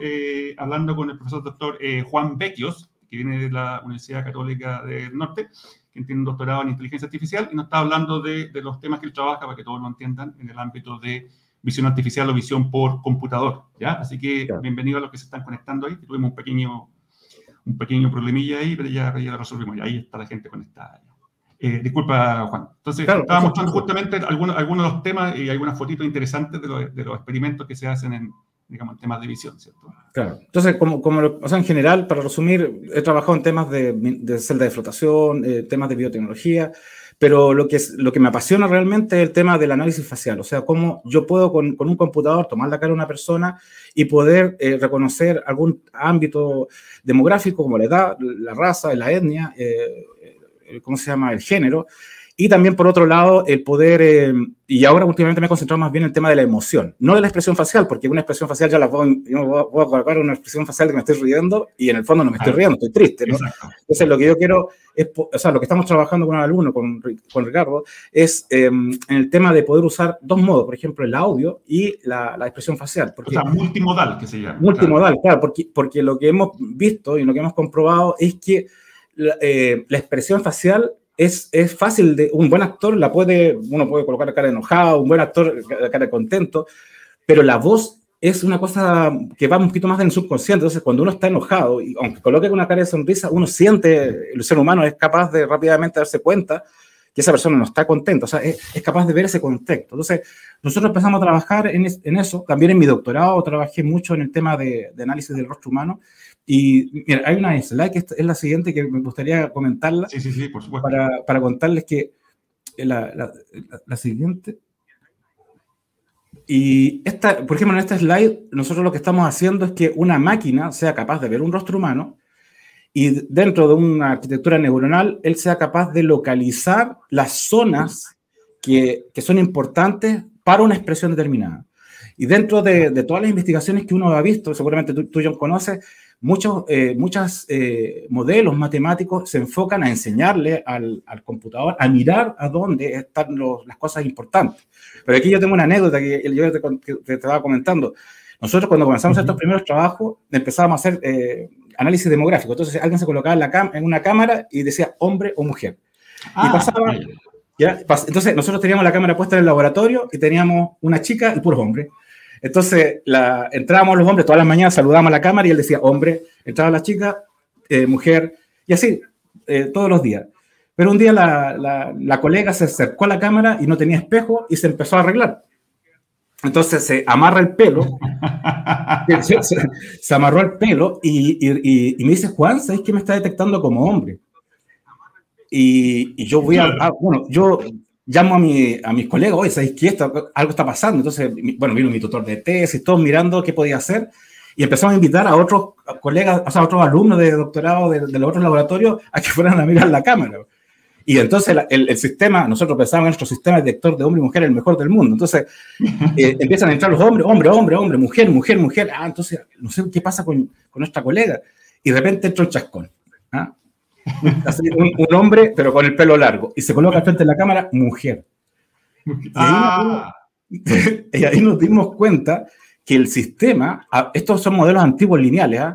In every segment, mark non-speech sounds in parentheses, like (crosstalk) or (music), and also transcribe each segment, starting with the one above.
eh, hablando con el profesor doctor eh, Juan Becchios, que viene de la Universidad Católica del Norte, que tiene un doctorado en inteligencia artificial, y nos está hablando de, de, los temas que él trabaja, para que todos lo entiendan, en el ámbito de visión artificial o visión por computador. ¿ya? Así que claro. bienvenido a los que se están conectando ahí. Tuvimos un pequeño, un pequeño problemilla ahí, pero ya, ya lo resolvimos. Y ahí está la gente conectada. Eh, disculpa, Juan. Entonces, claro, estaba mostrando justamente algunos, algunos de los temas y algunas fotitos interesantes de los, de los experimentos que se hacen en, digamos, en temas de visión, ¿cierto? Claro. Entonces, como, como o sea, en general, para resumir, he trabajado en temas de, de celda de flotación, eh, temas de biotecnología, pero lo que, es, lo que me apasiona realmente es el tema del análisis facial, o sea, cómo yo puedo con, con un computador tomar la cara de una persona y poder eh, reconocer algún ámbito demográfico como la edad, la raza, la etnia, eh, ¿cómo se llama?, el género, y también, por otro lado, el poder, eh, y ahora últimamente me he concentrado más bien en el tema de la emoción, no de la expresión facial, porque una expresión facial ya la puedo, yo voy a colocar una expresión facial de que me estoy riendo y en el fondo no me estoy riendo, estoy triste, ¿no? Entonces, lo que yo quiero es, o sea, lo que estamos trabajando con el alumno, con, con Ricardo, es eh, en el tema de poder usar dos modos, por ejemplo, el audio y la, la expresión facial. Porque, o sea, multimodal, que se llama. Multimodal, claro, claro porque, porque lo que hemos visto y lo que hemos comprobado es que la, eh, la expresión facial es, es, fácil, de, un buen actor la puede, uno puede colocar la cara enojado, un buen actor la cara contento, pero la voz es una cosa que va un poquito más en el subconsciente, entonces cuando uno está enojado, y aunque coloque una cara de sonrisa, uno siente, el ser humano es capaz de rápidamente darse cuenta que esa persona no está contenta, o sea, es, es capaz de ver ese contexto. Entonces, nosotros empezamos a trabajar en, es, en, eso, también en mi doctorado trabajé mucho en el tema de, de análisis del rostro humano, y mira, hay una slide que es la siguiente que me gustaría comentarla. Sí, sí, sí, por supuesto. Para, para contarles que la, la, la, siguiente. Y esta, por ejemplo, en esta slide, nosotros lo que estamos haciendo es que una máquina sea capaz de ver un rostro humano y dentro de una arquitectura neuronal, él sea capaz de localizar las zonas que, que son importantes para una expresión determinada. Y dentro de, de, todas las investigaciones que uno ha visto, seguramente tú, tú John, conoces, muchos eh, muchas, eh, modelos matemáticos se enfocan a enseñarle al, al computador a mirar a dónde están los, las cosas importantes. Pero aquí yo tengo una anécdota que yo te, que te estaba comentando. Nosotros cuando comenzamos uh -huh. estos primeros trabajos empezábamos a hacer eh, análisis demográfico. Entonces alguien se colocaba en, la en, una cámara y decía hombre o mujer. Ah, y pasaba... ¿ya? Entonces nosotros teníamos la cámara puesta en el laboratorio y teníamos una chica y puros hombres. Entonces, la, entrábamos los hombres todas las mañanas, saludábamos a la cámara y él decía hombre, entraba la chica, eh, mujer, y así, eh, todos los días. Pero un día la, la, la, colega se acercó a la cámara y no tenía espejo y se empezó a arreglar. Entonces se amarra el pelo, (laughs) se, se, se, amarró el pelo y, y, y, me dice, Juan, ¿sabes que me está detectando como hombre? Y, y yo voy a, ah, bueno, yo llamo a, mi, a mis colegas, oye, ¿sabéis qué? Esto, algo está pasando. Entonces, bueno, vino mi tutor de tesis, todos mirando qué podía hacer. Y empezamos a invitar a otros colegas, o sea, a otros alumnos de doctorado de, de, los otros laboratorios a que fueran a mirar la cámara. Y entonces el, el, sistema, nosotros pensábamos en nuestro sistema detector de hombre y mujer el mejor del mundo. Entonces (laughs) eh, empiezan a entrar los hombres, hombre, hombre, hombre, mujer, mujer, mujer. Ah, entonces no sé qué pasa con, con nuestra colega. Y de repente entra un chascón. ¿ah? (laughs) un, un, hombre, pero con el pelo largo, y se coloca frente a la cámara, mujer. Y ahí, (laughs) y ahí nos dimos cuenta que el sistema, estos son modelos antiguos lineales, ¿eh?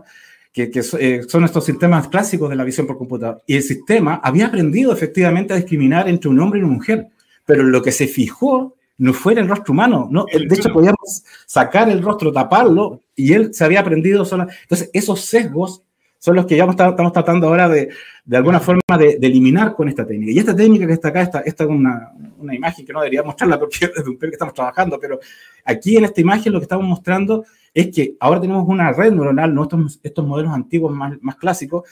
Que, que eh, son estos sistemas clásicos de la visión por computador, y el sistema había aprendido efectivamente a discriminar entre un hombre y una mujer, pero lo que se fijó no fue en el rostro humano, ¿no? De hecho, podíamos sacar el rostro, taparlo, y él se había aprendido solo. Entonces, esos sesgos son los que ya estamos tratando ahora de, de alguna forma de, de, eliminar con esta técnica. Y esta técnica que está acá, esta, esta es una, una imagen que no debería mostrarla porque (laughs) es de un que estamos trabajando, pero aquí en esta imagen lo que estamos mostrando es que ahora tenemos una red neuronal, ¿no? estos, estos modelos antiguos más, más clásicos,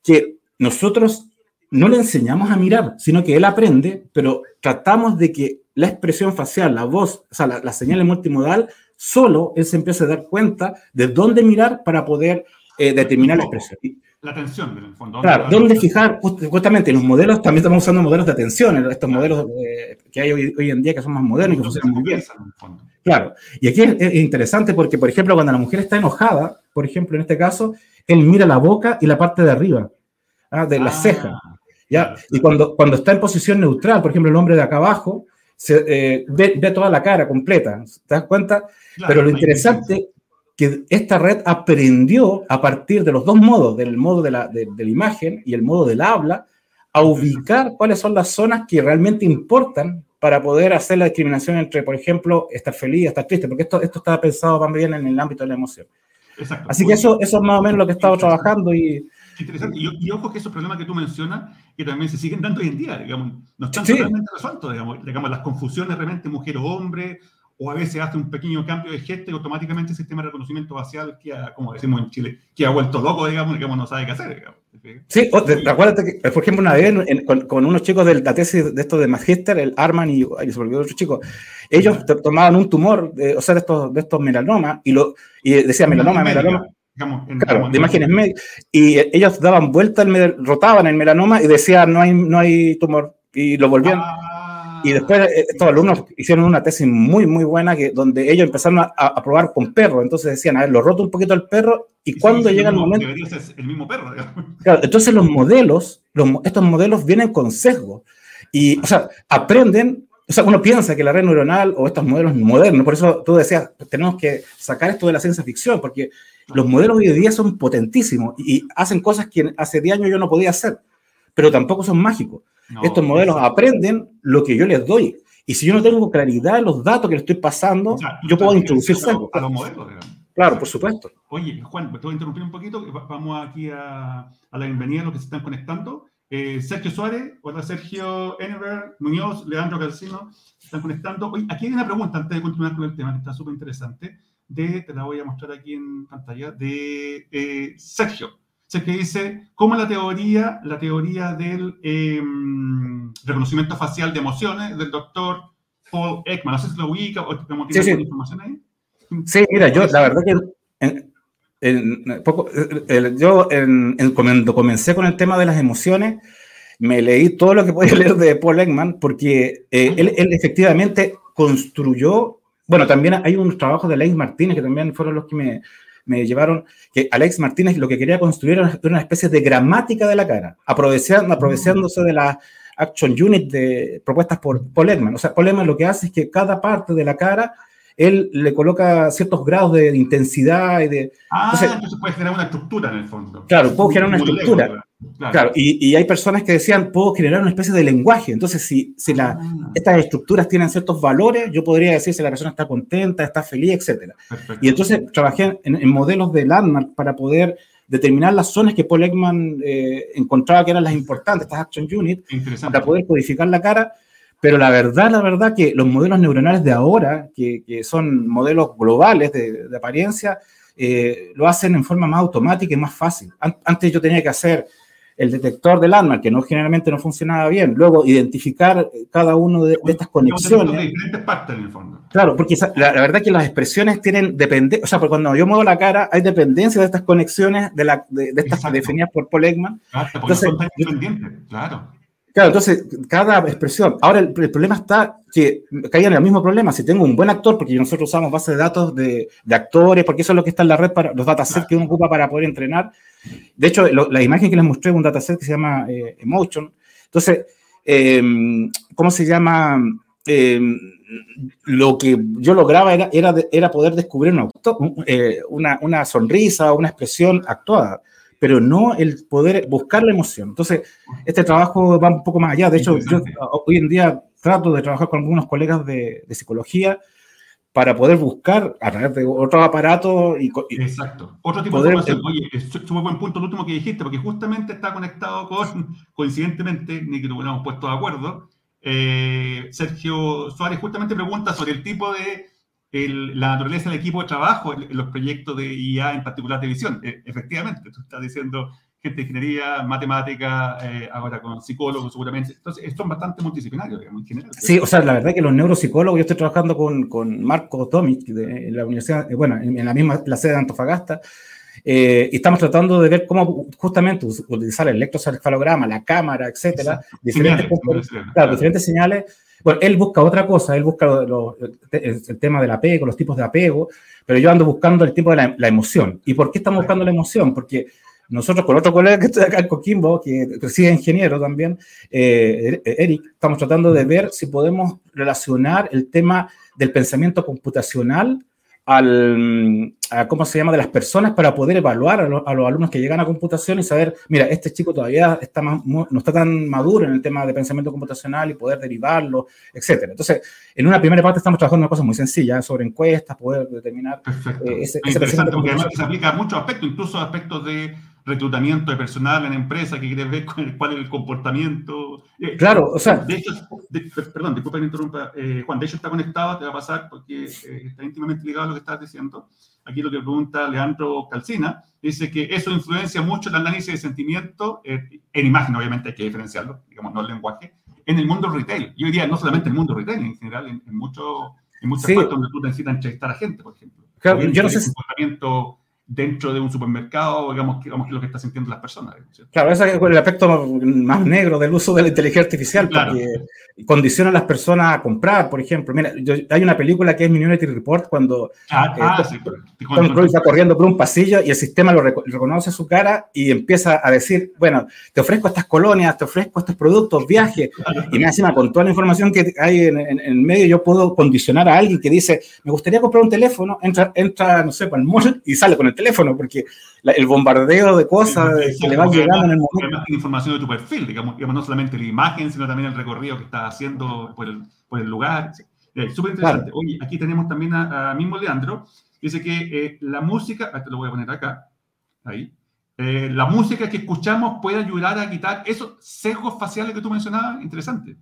que nosotros no le enseñamos a mirar, sino que él aprende, pero tratamos de que la expresión facial, la voz, o sea, la, la señal multimodal, solo él se empieza a dar cuenta de dónde mirar para poder eh, determinar la expresión. La atención, en el fondo. Claro, ¿dónde fijar? Justamente en los modelos, también estamos usando modelos de atención, estos claro. modelos eh, que hay hoy, hoy, en día que son más modernos y que funcionan muy bien. Claro, y aquí es, es, interesante porque, por ejemplo, cuando la mujer está enojada, por ejemplo, en este caso, él mira la boca y la parte de arriba, ¿ah? de la ah, ceja. ¿ya? Y cuando, cuando está en posición neutral, por ejemplo, el hombre de acá abajo, se, eh, ve, ve, toda la cara completa, ¿te das cuenta? Claro, Pero lo interesante que esta red aprendió a partir de los dos modos, del modo de la, de, la imagen y el modo del habla, a ubicar cuáles son las zonas que realmente importan para poder hacer la discriminación entre, por ejemplo, estar feliz, estar triste, porque esto, esto está pensado también en el ámbito de la emoción. Exacto. Así que eso, eso es más o menos lo que he estado trabajando y... Interesante. Y, ojo que esos problemas que tú mencionas, que también se siguen dando hoy en día, digamos, no están totalmente resueltos, digamos, digamos, las confusiones realmente mujer o hombre, o a veces hace un pequeño cambio de gesto y automáticamente el sistema de reconocimiento facial, que como decimos en Chile, que ha vuelto loco, digamos, digamos no sabe qué hacer. Digamos. Sí, acuérdate que, por ejemplo, una vez con, unos chicos de la tesis de estos de Magister, el Arman y, y se olvidó otro chico, ellos tomaban un tumor, o sea, de estos, de estos melanomas, y, lo, y decía melanoma, melanoma. Digamos, claro, de imágenes médicas. Y ellos daban vuelta, el, rotaban el melanoma y decían, no hay, no hay tumor. Y lo volvían. Ah, y después eh, estos alumnos hicieron una tesis muy, muy buena que, donde ellos empezaron a, probar con perros. Entonces decían, a ver, lo roto un poquito el perro y cuando llega el, momento... el mismo perro. Claro, entonces los modelos, los, estos modelos vienen con sesgo. Y, o sea, aprenden, o sea, uno piensa que la red neuronal o estos modelos modernos, por eso tú decías, tenemos que sacar esto de la ciencia ficción, porque los modelos hoy en día son potentísimos y hacen cosas que hace 10 años yo no podía hacer, pero tampoco son mágicos. Estos modelos aprenden lo que yo les doy. Y si yo no tengo claridad en los datos que les estoy pasando, yo puedo introducir A los modelos, Claro, por supuesto. Oye, Juan, te voy a interrumpir un poquito. Vamos aquí a, a la bienvenida a los que se están conectando. Eh, Sergio Suárez, hola Sergio Enever, Muñoz, Leandro Calcino, se están conectando. Oye, aquí hay una pregunta antes de continuar con el tema que está súper interesante. De, te la voy a mostrar aquí en pantalla, de eh, Sergio que dice, ¿cómo la teoría, la teoría del em, reconocimiento facial de emociones del doctor Paul Ekman? No sé si lo ubica o tiene sí, sí. información ahí. Sí, mira, yo la verdad que poco, yo cuando comencé con el tema de las emociones, me leí todo lo que podía (laughs) leer de Paul Ekman, porque eh, él, él, efectivamente construyó, bueno, también hay unos trabajos de Alex Martínez que también fueron los que me, me llevaron que Alex Martínez lo que quería construir era una especie de gramática de la cara, aprovechando, aprovechándose de las action unit de, propuestas por Paul O sea, Paul lo que hace es que cada parte de la cara él le coloca ciertos grados de intensidad y de... Ah, entonces, puede generar una estructura en el fondo. Claro, puedo generar una estructura. Claro, y, hay personas que decían, puedo generar una especie de lenguaje. Entonces, si, si la, ah. estas estructuras tienen ciertos valores, yo podría decir si la persona está contenta, está feliz, etc. Y entonces trabajé en, modelos de landmark para poder determinar las zonas que Paul Ekman eh, encontraba que eran las importantes, estas action units, para poder codificar la cara pero la verdad, la verdad que los modelos neuronales de ahora, que, que son modelos globales de, de apariencia, eh, lo hacen en forma más automática y más fácil. Antes yo tenía que hacer el detector del arma, que no generalmente no funcionaba bien, luego identificar cada uno de, estas conexiones. De diferentes partes en el fondo. Claro, porque la, verdad que las expresiones tienen dependencia, o sea, cuando yo muevo la cara, hay dependencia de estas conexiones, de, la, de, estas definidas por Paul Ekman. Claro, Entonces, son claro. Claro, entonces, cada expresión. Ahora, el, problema está que caían en el mismo problema. Si tengo un buen actor, porque nosotros usamos bases de datos de, actores, porque eso es lo que está en la red para los datasets que uno ocupa para poder entrenar. De hecho, la imagen que les mostré es un dataset que se llama eh, Emotion. Entonces, em, ¿cómo se llama? Em, lo que yo lograba era, era, era poder descubrir eh, una, una sonrisa, una expresión actuada pero no el poder buscar la emoción. Entonces, este trabajo va un poco más allá. De hecho, yo hoy en día trato de trabajar con algunos colegas de, psicología para poder buscar a través de otros aparatos y, Exacto. Otro tipo de información. Oye, es muy buen punto el último que dijiste, porque justamente está conectado con, coincidentemente, ni que nos hubiéramos puesto de acuerdo, eh, Sergio Suárez justamente pregunta sobre el tipo de la naturaleza del equipo de trabajo en, los proyectos de IA, en particular de visión. E, efectivamente, tú estás diciendo gente de ingeniería, matemática, eh, ahora con psicólogos seguramente. Entonces, son bastante multidisciplinarios, digamos, en general. Sí, o sea, la verdad que los neuropsicólogos, yo estoy trabajando con, con Marco Tomic de la universidad, eh, bueno, en, la misma, la sede de Antofagasta, eh, y estamos tratando de ver cómo justamente utilizar el electrocefalograma, la cámara, etcétera, diferentes, claro, diferentes señales bueno, él busca otra cosa, él busca el, tema del apego, los tipos de apego, pero yo ando buscando el tipo de la, emoción. ¿Y por qué estamos buscando la emoción? Porque nosotros con otro colega que está acá en Coquimbo, que reside ingeniero también, eh, Eric, estamos tratando de ver si podemos relacionar el tema del pensamiento computacional al, a, ¿cómo se llama?, de las personas para poder evaluar a, los alumnos que llegan a computación y saber, mira, este chico todavía está no está tan maduro en el tema de pensamiento computacional y poder derivarlo, etcétera. Entonces, en una primera parte estamos trabajando en una cosa muy sencilla, sobre encuestas, poder determinar eh, ese, ese porque además se aplica a muchos aspectos, incluso aspectos de reclutamiento de personal en empresa que quiere ver cuál es el comportamiento. Eh, claro, o sea. De hecho, perdón, disculpa que me interrumpa, eh, Juan, de hecho está conectado, te va a pasar porque eh, está íntimamente ligado a lo que estás diciendo. Aquí lo que pregunta Leandro Calcina, dice que eso influencia mucho el análisis de sentimiento, en imagen obviamente hay que diferenciarlo, digamos, no el lenguaje, en el mundo retail. Yo diría no solamente el mundo retail, en general, en, en, mucho, en muchas partes donde tú necesitas entrevistar a gente, por ejemplo. Claro, yo no sé si dentro de un supermercado, digamos, digamos que es lo que están sintiendo las personas. Claro, ese es el aspecto más negro del uso de la inteligencia artificial, porque condiciona a las personas a comprar, por ejemplo. Mira, hay una película que es Minority Report, cuando ah, eh, ah, Tom Cruise está corriendo por un pasillo y el sistema lo reconoce su cara y empieza a decir, bueno, te ofrezco estas colonias, te ofrezco estos productos, viajes, y me encima con toda la información que hay en, el medio, yo puedo condicionar a alguien que dice, me gustaría comprar un teléfono, entra, entra no sé, para el mall y sale con el teléfono, porque el bombardeo de cosas que le van llegando en el momento. información de tu perfil, digamos, no solamente la imagen, sino también el recorrido que estás haciendo por el, por el lugar. Eh, Súper interesante. Oye, aquí tenemos también a, mismo Leandro, dice que eh, la música, te lo voy a poner acá, ahí, eh, la música que escuchamos puede ayudar a quitar esos sesgos faciales que tú mencionabas, interesante.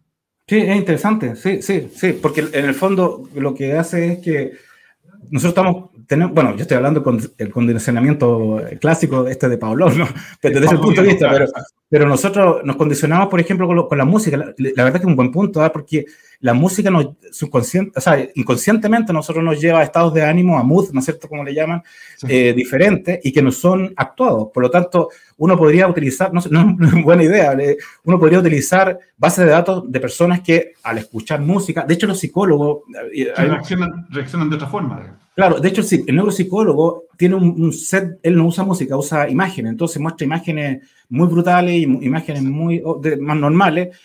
Sí, es interesante, sí, sí, sí, porque en el fondo lo que hace es que nosotros estamos bueno, yo estoy hablando con el condicionamiento clásico este de Pablo, ¿no? desde ese punto de vista, pero, pero nosotros nos condicionamos, por ejemplo, con, la música. La, verdad que es un buen punto, ¿ah? porque la música nos, subconsciente, o sea, inconscientemente nosotros nos lleva a estados de ánimo, a mood, ¿no es cierto?, como le llaman, eh, diferentes y que no son actuados. Por lo tanto, uno podría utilizar, no, no, (laughs) es una buena idea, uno podría utilizar bases de datos de personas que al escuchar música, de hecho los psicólogos... Eh, reaccionan, reaccionan de otra forma. Claro, de hecho, el neuropsicólogo tiene un, set, él no usa música, usa imágenes, entonces muestra imágenes muy brutales y imágenes muy más normales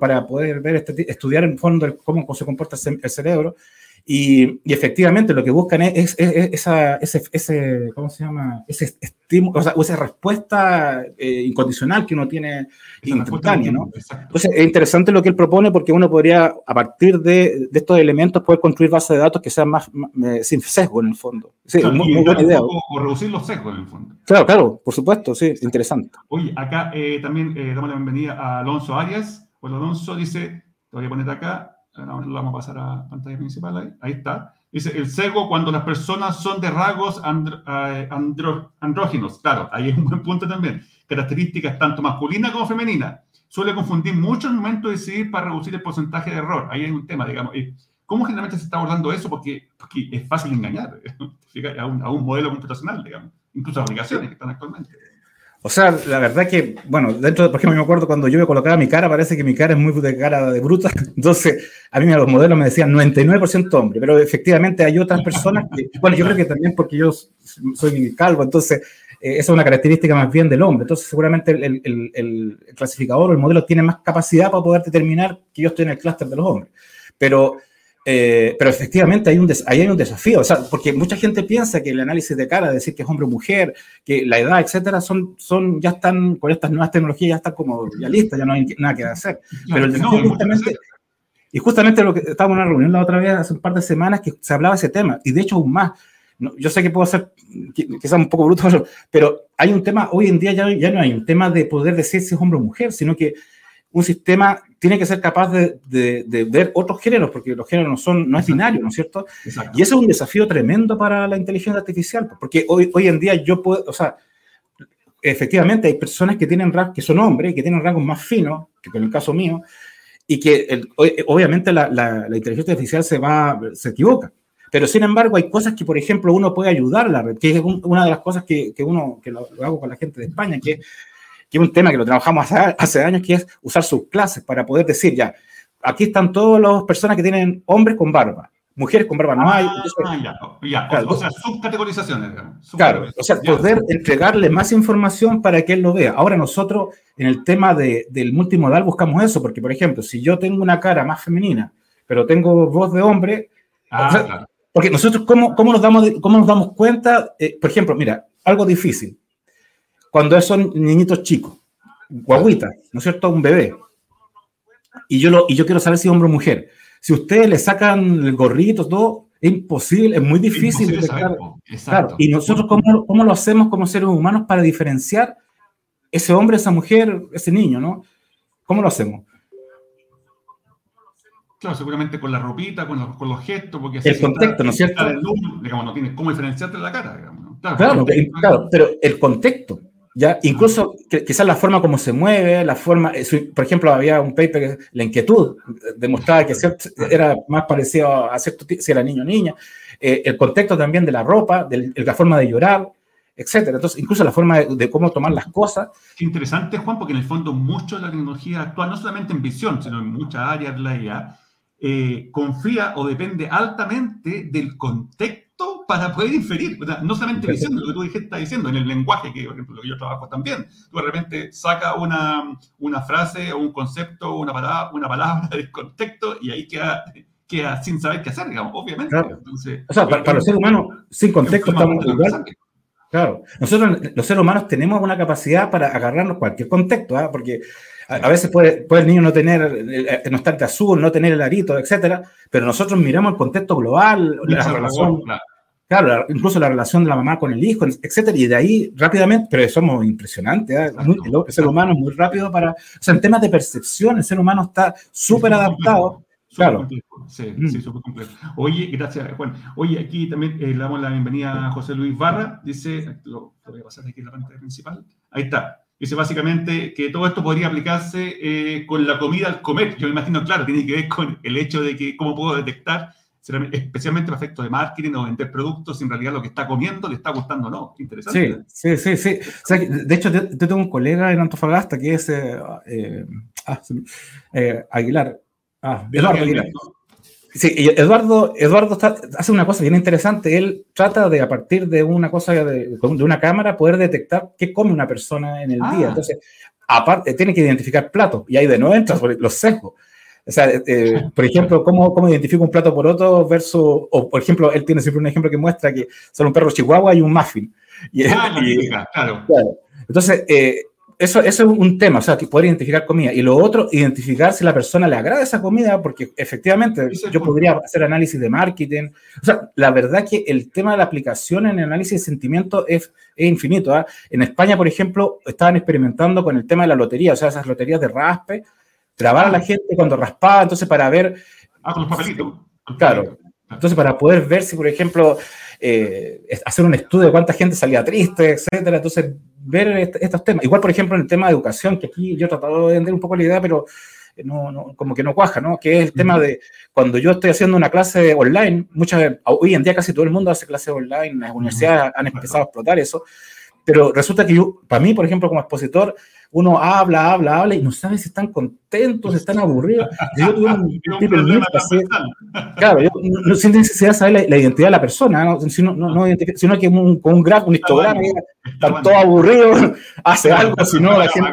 para poder ver, este, estudiar en fondo cómo se comporta el cerebro. Y, efectivamente lo que buscan es, esa, ese, ese, ¿cómo se llama? Ese estímulo, o sea, esa respuesta eh, incondicional que uno tiene instantánea, ¿no? Entonces es interesante lo que él propone porque uno podría, a partir de, de estos elementos, poder construir bases de datos que sean más, eh, sin sesgo en el fondo. Sí, muy, buena idea. O, reducir los sesgos en el fondo. Claro, claro, por supuesto, sí, interesante. Oye, acá eh, también damos la bienvenida a Alonso Arias. Bueno, Alonso dice, te voy a poner acá, lo vamos a pasar a pantalla principal ahí, ahí está. Dice, el sesgo cuando las personas son de rasgos eh, andróginos. Claro, ahí es un buen punto también. Características tanto masculinas como femeninas. Suele confundir mucho el momento de decidir para reducir el porcentaje de error. Ahí hay un tema, digamos. ¿Cómo generalmente se está abordando eso? Porque, es fácil engañar (laughs) a un, a un modelo computacional, digamos. Incluso aplicaciones que están actualmente. O sea, la verdad que, bueno, dentro de, por ejemplo, me acuerdo cuando yo me colocaba mi cara, parece que mi cara es muy de cara de bruta. (laughs) Entonces, a mí los modelos me decían 99% hombre, pero efectivamente hay otras personas que, bueno, yo creo que también porque yo soy calvo, entonces eh, esa es una característica más bien del hombre. Entonces, seguramente el, el, el clasificador o el modelo tiene más capacidad para poder determinar que yo estoy en el clúster de los hombres. Pero eh, pero efectivamente hay un ahí hay un desafío, o sea, porque mucha gente piensa que el análisis de cara, decir que es hombre o mujer, que la edad, etcétera, son, son, ya están, con estas nuevas tecnologías ya están como ya listas, ya no hay nada que hacer. Pero el desafío justamente, y justamente lo que estábamos en una reunión la otra vez hace un par de semanas que se hablaba de ese tema, y de hecho aún más, yo sé que puedo ser quizás un poco bruto, (laughs) pero hay un tema, hoy en día ya, ya no hay un tema de poder decir si es hombre o mujer, sino que un sistema tiene que ser capaz de, de, ver otros géneros, porque los géneros no, son, no es binario, ¿no es cierto? Y eso es un desafío tremendo para la inteligencia artificial, porque hoy, hoy en día yo puedo, o sea, efectivamente hay personas que tienen que son hombres, que tienen rangos más finos, que en el caso mío, y que obviamente la, la, inteligencia artificial se va, se equivoca. Pero sin embargo, hay cosas que, por ejemplo, uno puede ayudar a la red, que es una de las cosas que, que uno, que lo, hago con la gente de España, que que es un tema que lo trabajamos hace, años, que es usar sus clases para poder decir ya, aquí están todas las personas que tienen hombres con barba, mujeres con barba no hay. Ah, ya, ya. o, sea, subcategorizaciones. Claro, o sea, poder entregarle más información para que él lo vea. Ahora nosotros en el tema de, del multimodal buscamos eso, porque por ejemplo, si yo tengo una cara más femenina, pero tengo voz de hombre, ah, Porque nosotros, ¿cómo, cómo, nos, damos, cómo nos damos cuenta? Eh, por ejemplo, mira, algo difícil. Cuando son niñitos chicos, guaguitas, ¿no es cierto? Un bebé. Y yo, lo, y yo quiero saber si es hombre o mujer. Si ustedes le sacan el gorrito, todo, es imposible, es muy difícil. Exacto. Y nosotros, ¿cómo, ¿cómo lo hacemos como seres humanos para diferenciar ese hombre, esa mujer, ese niño, ¿no? ¿Cómo lo hacemos? Claro, seguramente con la ropita, con los, con los gestos, porque el contexto, ¿no es cierto? digamos, no tiene cómo diferenciarte la cara, digamos. Claro, claro, pero el contexto, ya, incluso quizás la forma como se mueve, la forma, eh, por ejemplo, había un paper que la inquietud demostraba que era más parecido a cierto si era niño o niña, eh, el contexto también de la ropa, de la forma de llorar, etcétera. Entonces, incluso la forma de, cómo tomar las cosas. Qué interesante, Juan, porque en el fondo mucho de la tecnología actual, no solamente en visión, sino en muchas áreas de la IA, eh, confía o depende altamente del contexto para poder inferir. no solamente visión, lo que tú dijiste, estás diciendo, en el lenguaje, que por ejemplo lo que yo trabajo también. Tú de repente sacas una, una frase o un concepto o una palabra, una palabra del contexto y ahí queda queda sin saber qué hacer, digamos, obviamente. Entonces, o sea, para, los seres humanos, sin contexto estamos igual. Claro, nosotros los seres humanos tenemos una capacidad para agarrarnos cualquier contexto, ¿ah? porque a, veces puede, puede, el niño no tener, eh, no estar de azul, no tener el arito, etcétera, pero nosotros miramos el contexto global, la relación, claro. incluso la relación de la mamá con el hijo, etcétera, y de ahí rápidamente, pero somos impresionantes, ¿ah? el, ser humano es muy rápido para, o sea, en temas de percepción, el ser humano está súper adaptado Claro. Sí, mm. sí, súper complejo. Oye, gracias, Juan. Oye, aquí también eh, le damos la bienvenida a José Luis Barra. Dice, lo, voy a pasar aquí en la pantalla principal. Ahí está. Dice básicamente que todo esto podría aplicarse eh, con la comida al comer. Yo me imagino, claro, tiene que ver con el hecho de que cómo puedo detectar, especialmente el efecto de marketing o vender productos, si en realidad lo que está comiendo le está gustando o no. Interesante. Sí, sí, sí. sí. O sea, de hecho, yo, tengo un colega en Antofagasta que es eh, ah, Aguilar Ah, Eduardo Sí, Eduardo, Eduardo hace una cosa bien interesante. Él trata de, a partir de una cosa, de, de una cámara, poder detectar qué come una persona en el día. Ah. Entonces, aparte, tiene que identificar platos. Y ahí de nuevo entras los sesgos. O sea, eh, (laughs) por ejemplo, ¿cómo, ¿cómo identifica un plato por otro versus, o por ejemplo, él tiene siempre un ejemplo que muestra que son un perro chihuahua y un muffin. Y, ah, (laughs) claro. claro. Entonces, eh, eso, eso, es un tema, o sea, poder identificar comida. Y lo otro, identificar si la persona le agrada esa comida, porque efectivamente yo podría hacer análisis de marketing. O sea, la verdad que el tema de la aplicación en el análisis de sentimientos es, es infinito. ¿ah? En España, por ejemplo, estaban experimentando con el tema de la lotería, o sea, esas loterías de raspe, trabar a la gente cuando raspaba, entonces para ver... Ah, con los papelitos. Claro. Entonces, para poder ver si, por ejemplo, eh, hacer un estudio de cuánta gente salía triste, etcétera. Entonces, ver estos temas. Igual, por ejemplo, en el tema de educación, que aquí yo he tratado de vender un poco la idea, pero no, no, como que no cuaja, ¿no? Que es el tema de cuando yo estoy haciendo una clase online, muchas, hoy en día casi todo el mundo hace clases online, las universidades han empezado a explotar eso, pero resulta que yo, para mí, por ejemplo, como expositor, uno habla, habla, habla y no sabe si están contentos, si están aburridos. Yo tuve un (laughs) tipo de Claro, yo, no, sin necesidad de saber la, identidad de la persona, ¿no? sino, no, no sino que un, con un grafo, un histograma, están todos aburridos, (laughs) hace algo, si no, la gente.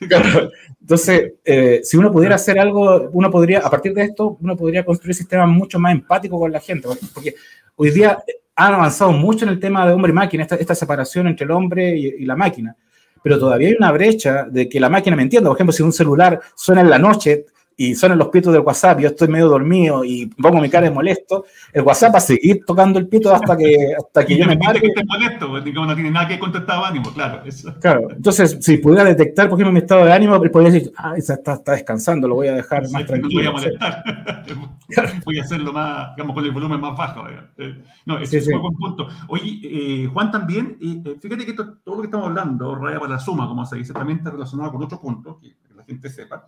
(laughs) Entonces, eh, si uno pudiera hacer algo, uno podría, a partir de esto, uno podría construir sistemas mucho más empáticos con la gente, porque hoy día han avanzado mucho en el tema de hombre y máquina, esta, esta separación entre el hombre y la máquina pero todavía hay una brecha de que la máquina me entienda. Por ejemplo, si un celular suena en la noche y suenan los pitos del WhatsApp, yo estoy medio dormido y pongo mi cara de molesto, el WhatsApp va a seguir tocando el pito hasta que, hasta que yo me pare. que molesto, pues, no tiene nada que contestar ánimo, claro. Claro, entonces, si pudiera detectar, por ejemplo, mi estado de ánimo, podría decir, ah, está, está, descansando, lo voy a dejar más tranquilo. voy a molestar. (laughs) voy a hacerlo más, digamos, con el volumen más bajo. Eh, no, ese es un punto. Oye, eh, Juan, también, eh, fíjate que todo lo que estamos hablando, raya para la suma, como se dice, también está relacionado con otro punto, que la gente sepa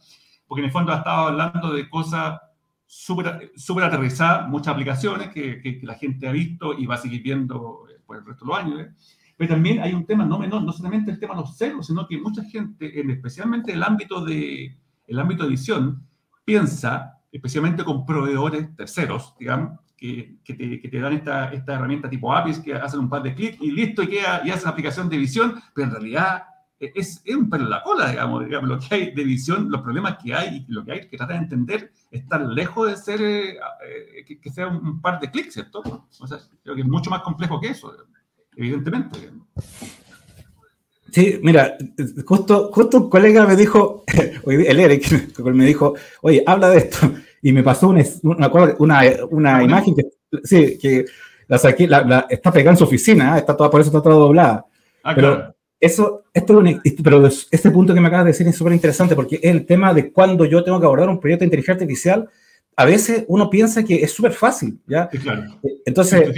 porque en el fondo ha estado hablando de cosas súper super aterrizadas, muchas aplicaciones que, que, la gente ha visto y va a seguir viendo eh, por el resto de los años. ¿eh? Pero también hay un tema no menor, no solamente el tema de los ceros, sino que mucha gente, en especialmente el ámbito de, el ámbito de edición, piensa, especialmente con proveedores terceros, digamos, que, que, te, que te, dan esta, esta herramienta tipo APIs que hacen un par de clics y listo, y, queda, y haces la aplicación de edición, pero en realidad es, es, un pelo en la cola, digamos, digamos, lo que hay de visión, los problemas que hay y lo que hay que tratar de entender está lejos de ser eh, eh, que, sea un, par de clics, ¿cierto? O sea, creo que es mucho más complejo que eso, evidentemente. Sí, mira, justo, justo un colega me dijo, (laughs) el Eric, (laughs) me dijo, oye, habla de esto, y me pasó una, una, una ah, imagen que, sí, que la saqué, la, está pegada en su oficina, está toda, por eso está toda doblada. Ah, pero eso, esto, pero este punto que me acabas de decir es súper interesante porque es el tema de cuando yo tengo que abordar un proyecto de inteligencia artificial. A veces uno piensa que es súper fácil, ¿ya? claro. Entonces,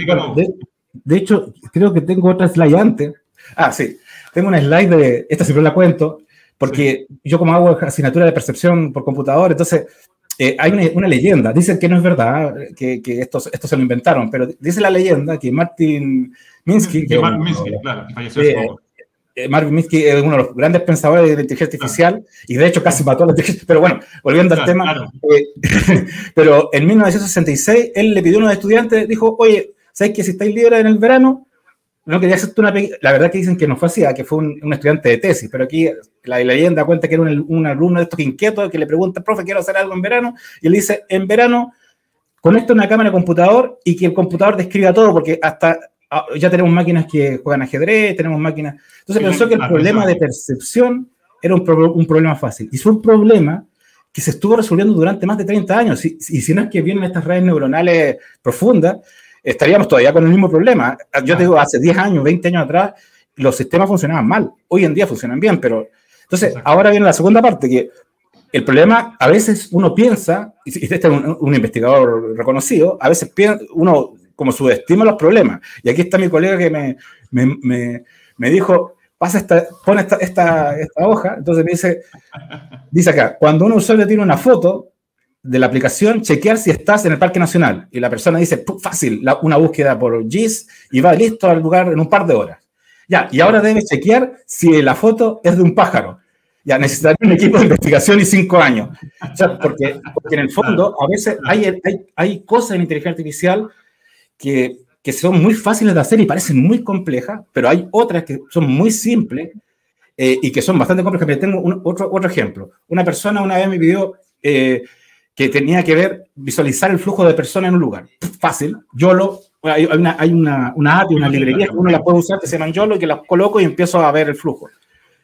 de, hecho, creo que tengo otra slide antes. Ah, sí. Tengo una slide de, esta siempre la cuento, porque yo como hago asignatura de percepción por computador, entonces eh, hay una, una, leyenda. Dicen que no es verdad, que, que esto, esto se lo inventaron, pero dice la leyenda que Martin Minsky, que, Martin Minsky, claro, que falleció hace poco eh, Marvin Minsky es uno de los grandes pensadores de la inteligencia artificial y de hecho casi mató a la inteligencia Pero bueno, volviendo al tema, eh, (laughs) pero en 1966 él le pidió a unos estudiantes, dijo, oye, ¿sabes que si estáis libres en el verano? No quería hacerte una La verdad que dicen que no fue así, ah, que fue un, estudiante de tesis, pero aquí la, leyenda cuenta que era un, alumno de estos inquietos que le pregunta, profe, quiero hacer algo en verano, y él dice, en verano, conecta una cámara de computador y que el computador describa todo, porque hasta ya tenemos máquinas que juegan ajedrez, tenemos máquinas. Entonces pensó que el problema de percepción era un, un, problema fácil. Y fue un problema que se estuvo resolviendo durante más de 30 años. Y, y si no es que vienen estas redes neuronales profundas, estaríamos todavía con el mismo problema. Yo te digo, hace 10 años, 20 años atrás, los sistemas funcionaban mal. Hoy en día funcionan bien, pero... Entonces, ahora viene la segunda parte, que el problema, a veces uno piensa, y este es un, un investigador reconocido, a veces piensa, uno como subestima los problemas. Y aquí está mi colega que me, me, me, me dijo, pasa esta, pon esta, esta, esta, hoja, entonces me dice, dice acá, cuando un usuario tiene una foto de la aplicación, chequear si estás en el Parque Nacional. Y la persona dice, fácil, una búsqueda por GIS y va listo al lugar en un par de horas. Ya, y ahora debe chequear si la foto es de un pájaro. Ya, necesitaría un equipo de investigación y cinco años. O sea, porque, porque en el fondo, a veces hay, hay, hay cosas en inteligencia artificial que, que son muy fáciles de hacer y parecen muy complejas, pero hay otras que son muy simples eh, y que son bastante complejas. Tengo un, otro, otro ejemplo. Una persona una vez me pidió eh, que tenía que ver, visualizar el flujo de personas en un lugar. Fácil. Yo lo, hay una, hay una, una app y una librería que uno la puede usar que se llaman YOLO y que las coloco y empiezo a ver el flujo.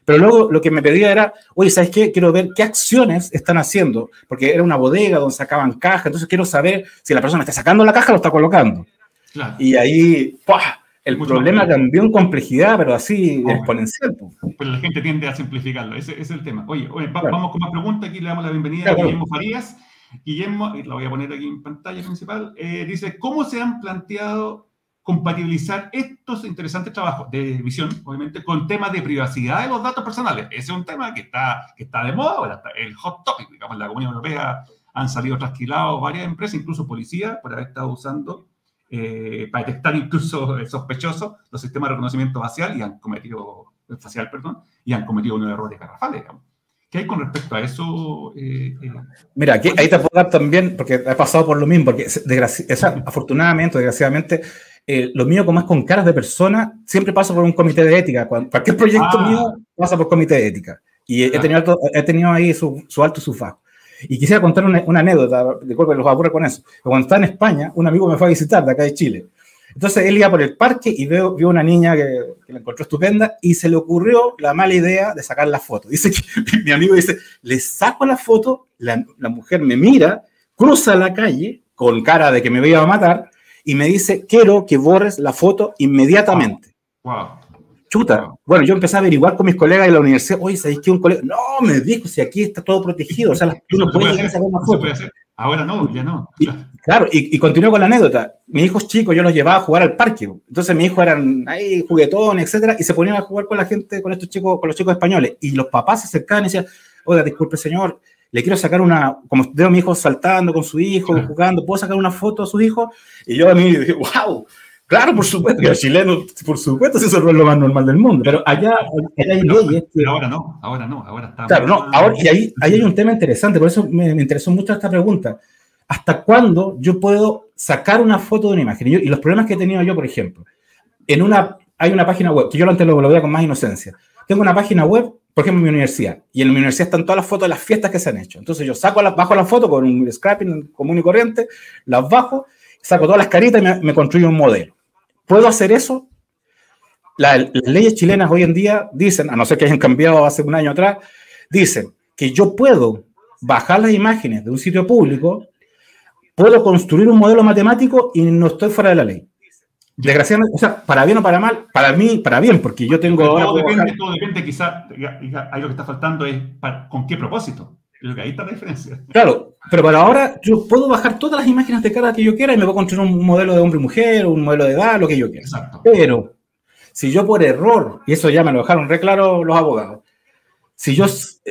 Pero luego lo que me pedía era, oye, ¿sabes qué? Quiero ver qué acciones están haciendo, porque era una bodega donde sacaban cajas, entonces quiero saber si la persona está sacando la caja o lo está colocando. Y ahí, el problema cambió en complejidad, pero así exponencial. Pero la gente tiende a simplificarlo, ese, es el tema. Oye, vamos con más preguntas, aquí le damos la bienvenida a Guillermo Farías. Guillermo, la voy a poner aquí en pantalla principal, eh, dice, ¿cómo se han planteado compatibilizar estos interesantes trabajos de visión, obviamente, con temas de privacidad de los datos personales? Ese es un tema que está, que está de moda ahora, el hot topic, digamos, en la Comunidad Europea han salido trasquilados varias empresas, incluso policía, por haber estado usando eh, para detectar incluso sospechosos los sistemas de reconocimiento facial y han cometido, facial, perdón, y han cometido unos errores garrafales, digamos. ¿Qué hay con respecto a eso? Eh, eh? Mira, aquí, ahí te puedo dar también, porque he pasado por lo mismo, porque afortunadamente, desgraciadamente, lo mío como es con caras de persona, siempre pasa por un comité de ética. cualquier proyecto ah. mío pasa por comité de ética. Y he, tenido, he tenido ahí su, su alto y su bajo. Y quisiera contar una, una anécdota, que los aburre con eso. Cuando estaba en España, un amigo me fue a visitar de acá de Chile. Entonces él iba por el parque y vio, vio una niña que, que, la encontró estupenda y se le ocurrió la mala idea de sacar la foto. (laughs) Dice que mi amigo dice, le saco la foto, la, la mujer me mira, cruza la calle con cara de que me iba a matar y me dice, quiero que borres la foto inmediatamente. wow chuta. Bueno, yo empecé a averiguar con mis colegas de la universidad, oye, ¿sabéis que un colega? No, me dijo, si aquí está todo protegido, o sea, tú no puedes hacer una foto. Ahora no, ya no. Y, claro, y, y continuó con la anécdota. Mis hijos chicos, yo los llevaba a jugar al parque. Entonces mis hijos eran ahí juguetones, etcétera, y se ponían a jugar con la gente, con estos chicos, con los chicos españoles. Y los papás se acercaban y decían, oiga, disculpe, señor, le quiero sacar una, como veo a mi hijo saltando con su hijo, jugando, ¿puedo sacar una foto a su hijo? Y yo a mí dije, wow, Claro, por supuesto, que los chilenos, por supuesto, eso es lo más normal del mundo, pero allá, allá hay leyes. ahora no, ahora no, ahora está. Claro, no, ahora, y ahí, ahí hay un tema interesante, por eso me, me, interesó mucho esta pregunta. ¿Hasta cuándo yo puedo sacar una foto de una imagen? Y, yo, y, los problemas que he tenido yo, por ejemplo, en una, hay una página web, que yo lo antes lo veía con más inocencia, tengo una página web, por ejemplo, en mi universidad, y en mi universidad están todas las fotos de las fiestas que se han hecho. Entonces yo saco la, bajo la foto con un scrapping común y corriente, las bajo, saco todas las caritas y me, me construyo un modelo. ¿Puedo hacer eso? las leyes chilenas hoy en día dicen, a no ser que hayan cambiado hace un año atrás, dicen que yo puedo bajar las imágenes de un sitio público, puedo construir un modelo matemático y no estoy fuera de la ley. Desgraciadamente, o sea, para bien o para mal, para mí, para bien, porque yo tengo... Todo depende, todo depende, quizás, ahí lo que está faltando es con qué propósito. Creo que ahí está la diferencia. Claro, pero para ahora yo puedo bajar todas las imágenes de cara que yo quiera y me puedo construir un modelo de hombre y mujer, un modelo de edad, lo que yo quiera. Exacto. Pero si yo por error, y eso ya me lo dejaron re claro los abogados, si yo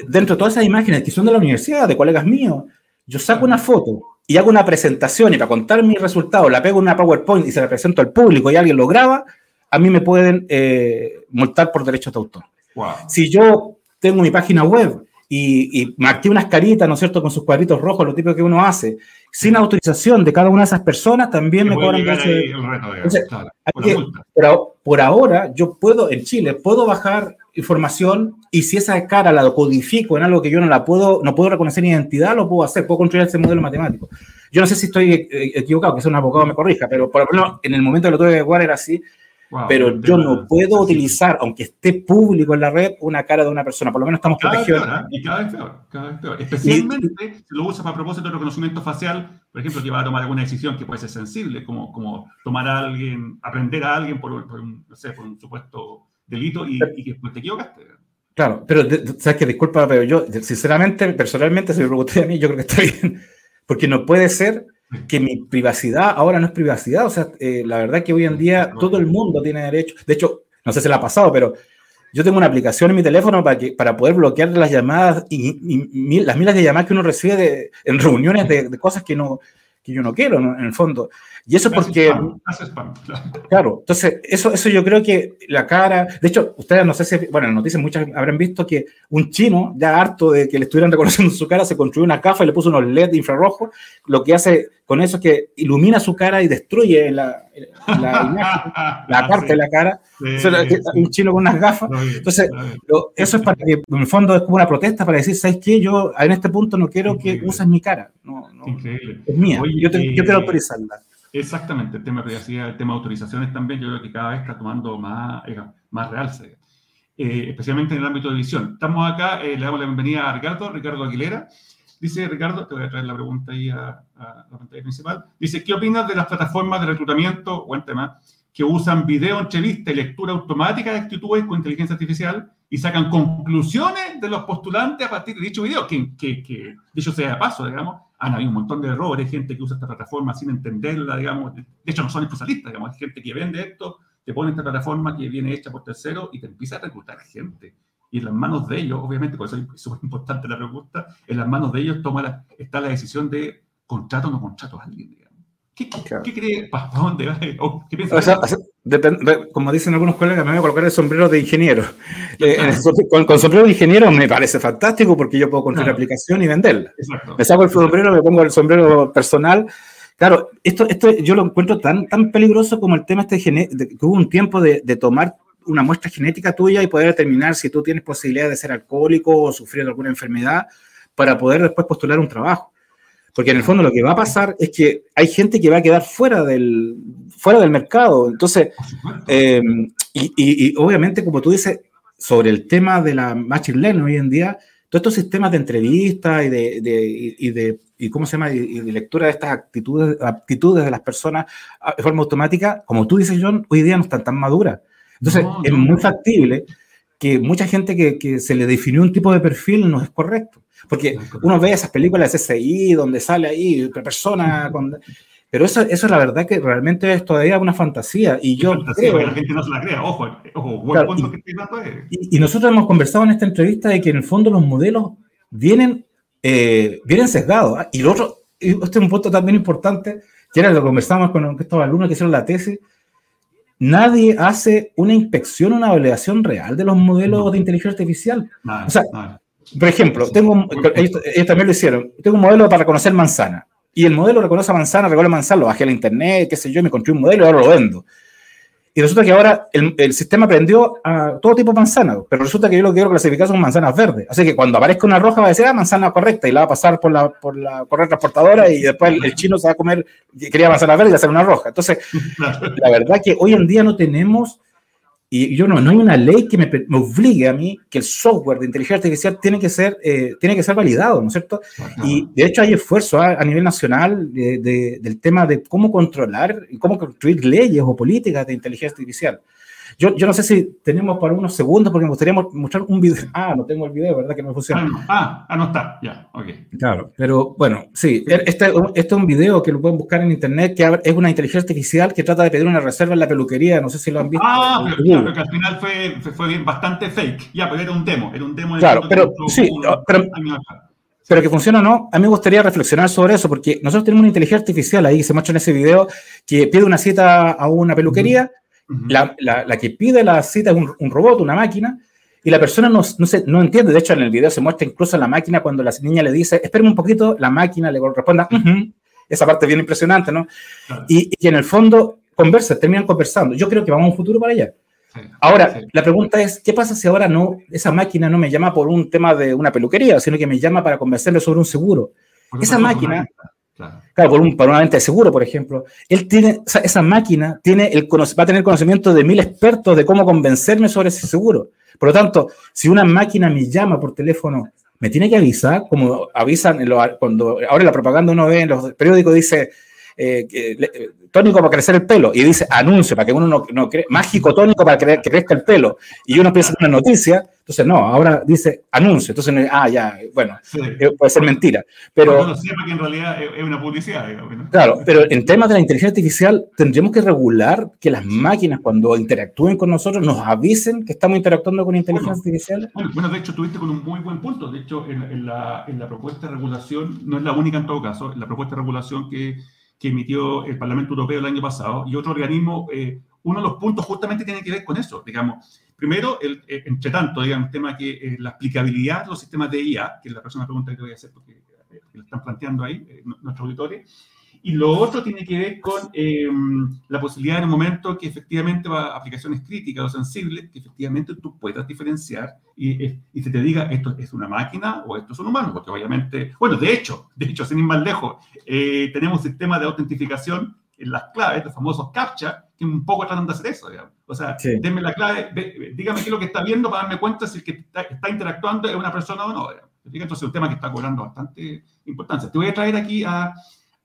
dentro de todas esas imágenes que son de la universidad, de colegas míos, yo saco una foto y hago una presentación y para contar mis resultados la pego en una PowerPoint y se la presento al público y alguien lo graba, a mí me pueden eh, multar por derechos de autor. Si yo tengo mi página web y, y, marqué unas caritas, ¿no es cierto?, con sus cuadritos rojos, lo típico que uno hace, sin autorización de cada una de esas personas, también me cobran ese... pero por ahora, yo puedo, en Chile, puedo bajar información y si esa cara la codifico en algo que yo no la puedo, no puedo reconocer identidad, lo puedo hacer, puedo construir ese modelo matemático. Yo no sé si estoy eh, equivocado, que sea un abogado me corrija, pero por lo menos en el momento que lo tuve que jugar era así, pero yo no puedo utilizar, aunque esté público en la red, una cara de una persona. Por lo menos estamos protegidos. ¿eh? y cada vez peor, cada vez peor. Especialmente si lo usas para propósito de reconocimiento facial, por ejemplo, que va a tomar alguna decisión que puede ser sensible, como, como tomar a alguien, aprender a alguien por, un, no sé, por un supuesto delito y, y que después te equivocaste. Claro, pero sabes que disculpa, pero yo, sinceramente, personalmente, si me pregunté a mí, yo creo que está (laughs) bien. Porque no puede ser que mi privacidad ahora no es privacidad. O sea, eh, la verdad que hoy en día todo el mundo tiene derecho. De hecho, no sé si le ha pasado, pero yo tengo una aplicación en mi teléfono para, que, para poder bloquear las llamadas y, las miles de llamadas que uno recibe en reuniones de, cosas que, no, que yo no quiero, en el fondo. Y eso porque... claro. entonces eso, eso yo creo que la cara... De hecho, ustedes no sé si... Bueno, en noticias muchas habrán visto que un chino, ya harto de que le estuvieran reconociendo su cara, se construyó una caja y le puso unos LED infrarrojos. Lo que hace con eso es que ilumina su cara y destruye la, la, (laughs) la parte de la cara. un chino con unas gafas. Entonces, eso es para que, en el fondo, es como una protesta para decir, ¿sabes qué? Yo en este punto no quiero que uses mi cara. No, no, Es mía. yo, yo quiero autorizarla. Exactamente, el tema de privacidad, el tema de autorizaciones también, yo creo que cada vez está tomando más, eh, más realce, eh, especialmente en el ámbito de edición. Estamos acá, eh, le damos la bienvenida a Ricardo, Ricardo Aguilera. Dice Ricardo, te voy a traer la pregunta ahí a, la pantalla principal. Dice, ¿qué opinas de las plataformas de reclutamiento, buen tema, que usan video, entrevista y lectura automática de actitudes con inteligencia artificial y sacan conclusiones de los postulantes a partir de dicho video? Que, que, que dicho sea de paso, digamos, han habido un montón de errores, gente que usa esta plataforma sin entenderla, digamos, de hecho no son especialistas, digamos, hay gente que vende esto, te pone esta plataforma que viene hecha por tercero y te empieza a reclutar gente. Y en las manos de ellos, obviamente, por eso es (laughs) súper importante la pregunta, en las manos de ellos toma está la decisión de contrato o no contrato a alguien, digamos. ¿Qué, ¿qué cree? ¿Para (laughs) dónde va? ¿Qué piensa? Como dicen algunos colegas, me voy a colocar el sombrero de ingeniero. (laughs) Eh, (laughs) con, sombrero de ingeniero me parece fantástico porque yo puedo construir la aplicación y venderla. Me saco el sombrero, me pongo el sombrero personal. Claro, esto, esto yo lo encuentro tan, tan peligroso como el tema este de, que hubo un tiempo de, de, tomar una muestra genética tuya y poder determinar si tú tienes posibilidad de ser alcohólico o sufrir alguna enfermedad para poder después postular un trabajo. Porque en el fondo lo que va a pasar es que hay gente que va a quedar fuera del, fuera del mercado. Entonces, eh, y, obviamente, como tú dices, sobre el tema de la machine learning hoy en día, todos estos sistemas de entrevista y de, y de y cómo se llama y de lectura de estas actitudes, aptitudes de las personas de forma automática, como tú dices, John, hoy día no están tan maduras. Entonces, es muy factible que mucha gente que, que, se le definió un tipo de perfil no es correcto. Porque uno ve esas películas de CSI donde sale ahí otra persona con... Pero eso, eso es la verdad que realmente es todavía una fantasía. Y yo creo, la gente no se la crea, ojo, ojo buen punto que estoy dando es. Y, y, nosotros hemos conversado en esta entrevista de que en el fondo los modelos vienen, eh, vienen sesgados. ¿ah? Y lo otro, este es un punto también importante, que era lo que conversamos con estos alumnos que hicieron la tesis, nadie hace una inspección, una evaluación real de los modelos de inteligencia artificial. o sea, por ejemplo, tengo, ellos, también lo hicieron. Tengo un modelo para reconocer manzana. Y el modelo reconoce manzana, reconoce manzana, lo bajé a la internet, qué sé yo, me construí un modelo y ahora lo vendo. Y resulta que ahora el, sistema aprendió a todo tipo de manzanas, pero resulta que yo lo que quiero clasificar son manzanas verdes. Así que cuando aparezca una roja va a decir, ah, manzana correcta, y la va a pasar por la, por la correa transportadora y después el, chino se va a comer, quería manzana verde y hacer una roja. Entonces, (laughs) la verdad que hoy en día no tenemos y yo no, no hay una ley que me, me, obligue a mí que el software de inteligencia artificial tiene que ser, eh, tiene que ser validado, ¿no es cierto? Y de hecho hay esfuerzos a, nivel nacional de, del tema de cómo controlar y cómo construir leyes o políticas de inteligencia artificial. Yo, yo no sé si tenemos para unos segundos, porque me gustaría mostrar un video. (laughs) Ah, no tengo el video, ¿verdad? Que no funciona. Ah, ah, ah, no está, ya, ok. Claro, pero bueno, sí, este, este, es un video que lo pueden buscar en internet, que es una inteligencia artificial que trata de pedir una reserva en la peluquería, no sé si lo han visto. Ah, pero, claro, que al final fue, fue bastante fake. Ya, pero era un demo, era un demo. De claro, pero sí, pero, pero que funciona o no, a mí me gustaría reflexionar sobre eso, porque nosotros tenemos una inteligencia artificial ahí, que se muestra en ese video, que pide una cita a una peluquería la, la, que pide la cita es un, robot, una máquina, y la persona no, no, se, no entiende. De hecho, en el video se muestra incluso la máquina cuando la niña le dice, espérame un poquito, la máquina le responda, esa parte es bien impresionante, ¿no? Y, y, en el fondo conversa, terminan conversando. Yo creo que vamos a un futuro para allá. ahora, la pregunta es, ¿qué pasa si ahora no, esa máquina no me llama por un tema de una peluquería, sino que me llama para convencerme sobre un seguro? Esa máquina Claro, por, un, por una venta de seguro, por ejemplo. Él tiene, esa máquina tiene el, va a tener conocimiento de mil expertos de cómo convencerme sobre ese seguro. Por lo tanto, si una máquina me llama por teléfono, me tiene que avisar, como avisan cuando ahora la propaganda uno ve en los periódicos, dice eh, eh, tónico para crecer el pelo, y dice anuncio para que uno no, no cree, mágico tónico para que, crezca el pelo, y uno piensa en una noticia, entonces no, ahora dice anuncio, entonces, ah, ya, bueno, eh, puede ser mentira, pero... No sepa que en realidad es una publicidad, Claro, pero en temas de la inteligencia artificial tendríamos que regular que las máquinas cuando interactúen con nosotros nos avisen que estamos interactuando con inteligencia artificial. Bueno, de hecho, tuviste con un muy buen punto, de hecho, en, la, en la propuesta de regulación, no es la única en todo caso, la propuesta de regulación que que emitió el Parlamento Europeo el año pasado y otro organismo, eh, uno de los puntos justamente tiene que ver con eso, digamos. Primero, el, eh, entre tanto, digamos, tema que eh, la aplicabilidad de los sistemas de IA, que es la próxima pregunta que voy a hacer porque lo están planteando ahí nuestros auditores, y lo otro tiene que ver con eh, la posibilidad en un momento que efectivamente va a aplicaciones críticas o sensibles, que efectivamente tú puedas diferenciar y, y se te diga esto es una máquina o esto es un humano, porque obviamente, bueno, de hecho, de hecho, sin ir más lejos, eh, tenemos un sistema de autentificación en las claves, los famosos CAPTCHA, que un poco tratan de hacer eso, digamos. O sea, denme la clave, dígame qué es lo que está viendo para darme cuenta si el que está, interactuando es una persona o no. Entonces es un tema que está cobrando bastante importancia. Te voy a traer aquí a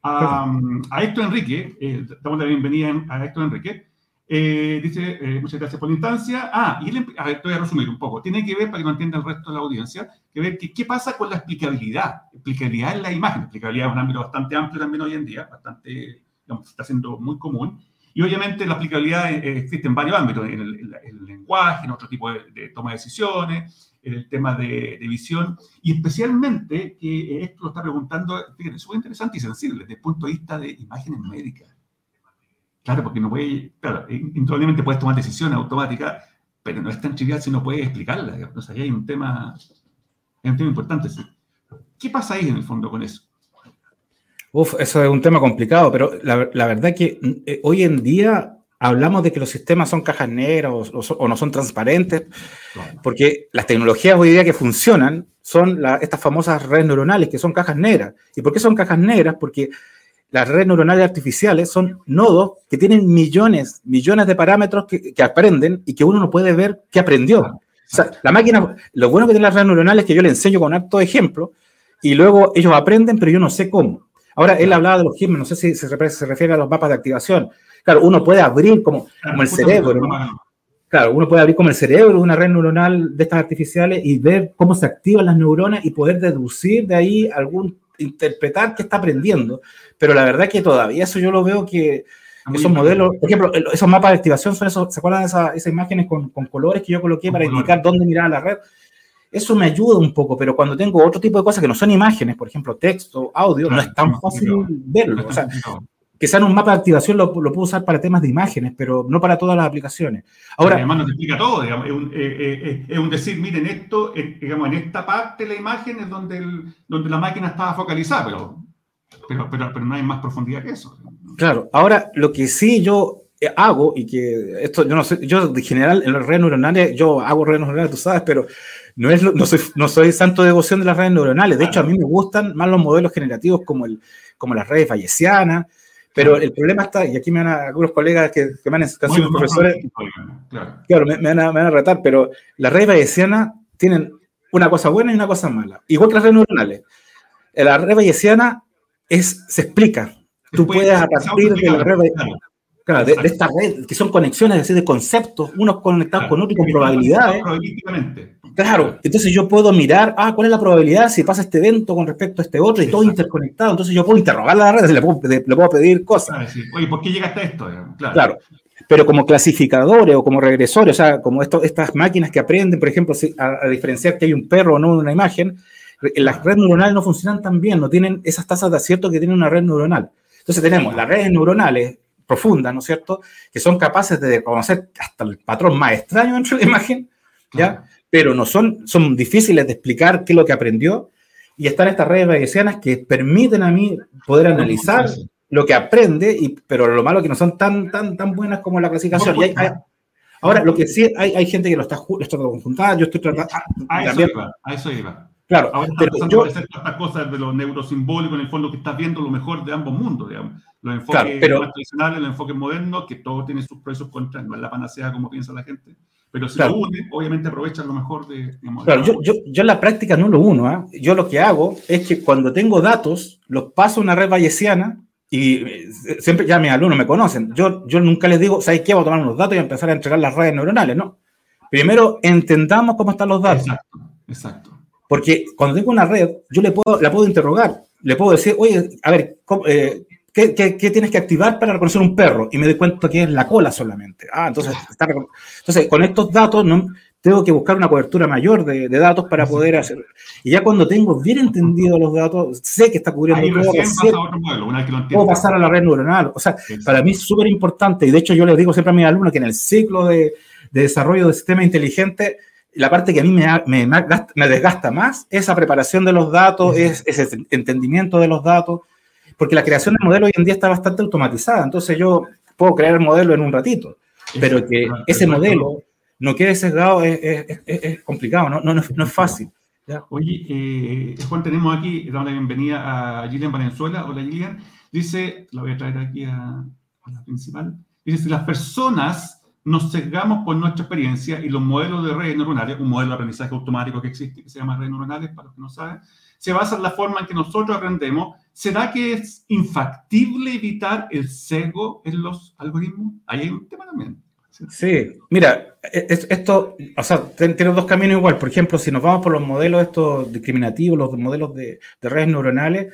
a, Héctor Enrique, eh, damos la bienvenida a Héctor Enrique. Eh, dice, eh, muchas gracias por la instancia. Ah, y le, a ver, voy a resumir un poco. Tiene que ver, para que lo entienda el resto de la audiencia, que ver qué pasa con la explicabilidad. Explicabilidad en la imagen. Explicabilidad es un ámbito bastante amplio también hoy en día, bastante, digamos, está siendo muy común. Y obviamente la aplicabilidad eh, existe en varios ámbitos, en el, lenguaje, en otro tipo de, de toma de decisiones, el tema de, visión, y especialmente que esto lo está preguntando, fíjense, súper interesante y sensible desde el punto de vista de imágenes médicas. Claro, porque no puede, claro, indudablemente puedes tomar decisiones automáticas, pero no es tan trivial si no puedes explicarla. Entonces ahí hay un tema, hay un tema importante. ¿Qué pasa ahí en el fondo con eso? Uf, eso es un tema complicado, pero la, la verdad que eh, hoy en día hablamos de que los sistemas son cajas negras o, no son transparentes, porque las tecnologías hoy día que funcionan son estas famosas redes neuronales, que son cajas negras. ¿Y por qué son cajas negras? Porque las redes neuronales artificiales son nodos que tienen millones, millones de parámetros que, aprenden y que uno no puede ver qué aprendió. O sea, la máquina, lo bueno que tiene las redes neuronales es que yo le enseño con acto de ejemplo y luego ellos aprenden, pero yo no sé cómo. Ahora, él hablaba de los GIMS, no sé si se, se refiere a los mapas de activación. Claro, uno puede abrir como, como el cerebro, Claro, uno puede abrir como el cerebro una red neuronal de estas artificiales y ver cómo se activan las neuronas y poder deducir de ahí algún, interpretar qué está aprendiendo. Pero la verdad que todavía eso yo lo veo que esos modelos, por ejemplo, esos mapas de activación son esos, ¿se acuerdan de esas, imágenes con, con, colores que yo coloqué para indicar dónde mirar la red? Eso me ayuda un poco, pero cuando tengo otro tipo de cosas que no son imágenes, por ejemplo, texto, audio, no es tan fácil verlo. O sea, Quizá en un mapa de activación lo, lo, puedo usar para temas de imágenes, pero no para todas las aplicaciones. Ahora, además nos explica todo, digamos, es, un, eh, eh, eh, es un, decir, miren, esto, digamos, en esta parte de la imagen es donde, el, donde la máquina estaba focalizada, pero, pero, pero, pero, no hay más profundidad que eso. Claro, ahora lo que sí yo eh, hago y que esto yo no sé, yo en general en las redes neuronales, yo hago redes neuronales, tú sabes, pero no, es, no, soy, no soy santo de devoción de las redes neuronales. De hecho, a mí me gustan más los modelos generativos como, el, como las redes bayesianas, pero el problema está, y aquí me van a, algunos colegas que, que me han sido profesores, claro, me, van a, me, van a, retar, pero las redes bayesianas tienen una cosa buena y una cosa mala, igual que las redes neuronales. La red bayesiana es, se explica. Tú puedes a partir de la red bayesiana Claro, de, esta red, que son conexiones así de conceptos, unos conectados con otros con probabilidades. Claro, entonces yo puedo mirar, ah, ¿cuál es la probabilidad si pasa este evento con respecto a este otro y todo interconectado? Entonces yo puedo interrogar la red, le puedo, le puedo pedir cosas. Oye, ¿por qué llegaste a esto? Claro. claro. Pero como clasificadores o como regresores, o sea, como esto, estas máquinas que aprenden, por ejemplo, a, a, diferenciar que hay un perro o no en una imagen, las redes neuronales no funcionan tan bien, no tienen esas tasas de acierto que tiene una red neuronal. Entonces tenemos las redes neuronales profundas, ¿no es cierto?, que son capaces de conocer hasta el patrón más extraño dentro de la imagen, ¿ya? Pero no son, son difíciles de explicar qué es lo que aprendió, y están estas redes bayesianas que permiten a mí poder analizar lo que aprende, y, pero lo malo es que no son tan, tan, tan buenas como la clasificación. ahora, lo que sí, hay, hay gente que lo está, lo está conjuntada, yo estoy tratando... A, eso iba, a eso iba. Claro, Ahora pero yo, estas cosas de lo neurosimbólico, en el fondo, que estás viendo lo mejor de ambos mundos, digamos. Los enfoques tradicionales, los enfoques modernos, que todo tiene sus pros y sus contras, no es la panacea como piensa la gente. Pero si lo une, obviamente aprovechan lo mejor de... claro, yo, yo, yo, en la práctica no lo uno. ¿eh? Yo lo que hago es que cuando tengo datos, los paso a una red bayesiana y eh, siempre ya mis alumnos me conocen. Yo, yo nunca les digo, ¿sabes qué? Voy a tomar unos datos y a empezar a entregar las redes neuronales. No. Primero, entendamos cómo están los datos. Exacto, exacto. Porque cuando tengo una red, yo le puedo, la puedo interrogar. Le puedo decir, oye, a ver, eh, ¿qué, qué, qué, tienes que activar para reconocer un perro? Y me doy cuenta que es la cola solamente. Ah, entonces, está, entonces con estos datos no, tengo que buscar una cobertura mayor de, de, datos para poder hacer. Y ya cuando tengo bien entendido los datos, sé que está cubriendo todo. Puedo pasar a la red neuronal. O sea, para mí es súper importante. Y de hecho, yo les digo siempre a mis alumnos que en el ciclo de, de desarrollo de sistema inteligente, la parte que a mí me, me, me, desgasta más, esa preparación de los datos, es, ese entendimiento de los datos, porque la creación del modelo hoy en día está bastante automatizada, entonces yo puedo crear el modelo en un ratito, pero que ese modelo no quede sesgado es, es, es complicado, no, no, no, es fácil. ¿ya? Oye, eh, Juan, tenemos aquí, damos la bienvenida a Gillian Valenzuela. Hola Gillian. Dice, la voy a traer aquí a, a la principal. Dice, si las personas nos sesgamos por nuestra experiencia y los modelos de redes neuronales, un modelo de aprendizaje automático que existe, que se llama redes neuronales, para los que no saben, se basa en la forma en que nosotros aprendemos. ¿Será que es infactible evitar el sesgo en los algoritmos? Ahí hay un tema también. Sí, mira, esto, o sea, tiene dos caminos igual. Por ejemplo, si nos vamos por los modelos estos discriminativos, los modelos de, de redes neuronales,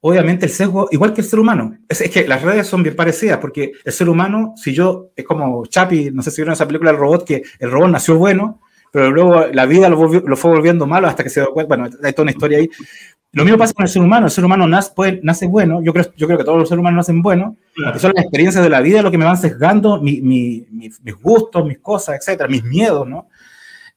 obviamente el sesgo, igual que el ser humano, es, es, que las redes son bien parecidas, porque el ser humano, si yo, es como Chapi, no sé si vieron esa película del robot, que el robot nació bueno, pero luego la vida lo, volvió, lo fue volviendo malo hasta que se dio cuenta, bueno, hay toda una historia ahí. Lo mismo pasa con el ser humano, el ser humano nace, puede, nace bueno, yo creo, yo creo que todos los seres humanos nacen buenos, claro. son las experiencias de la vida lo que me van sesgando mi, mi, mi, mis gustos, mis cosas, etcétera, mis miedos, ¿no?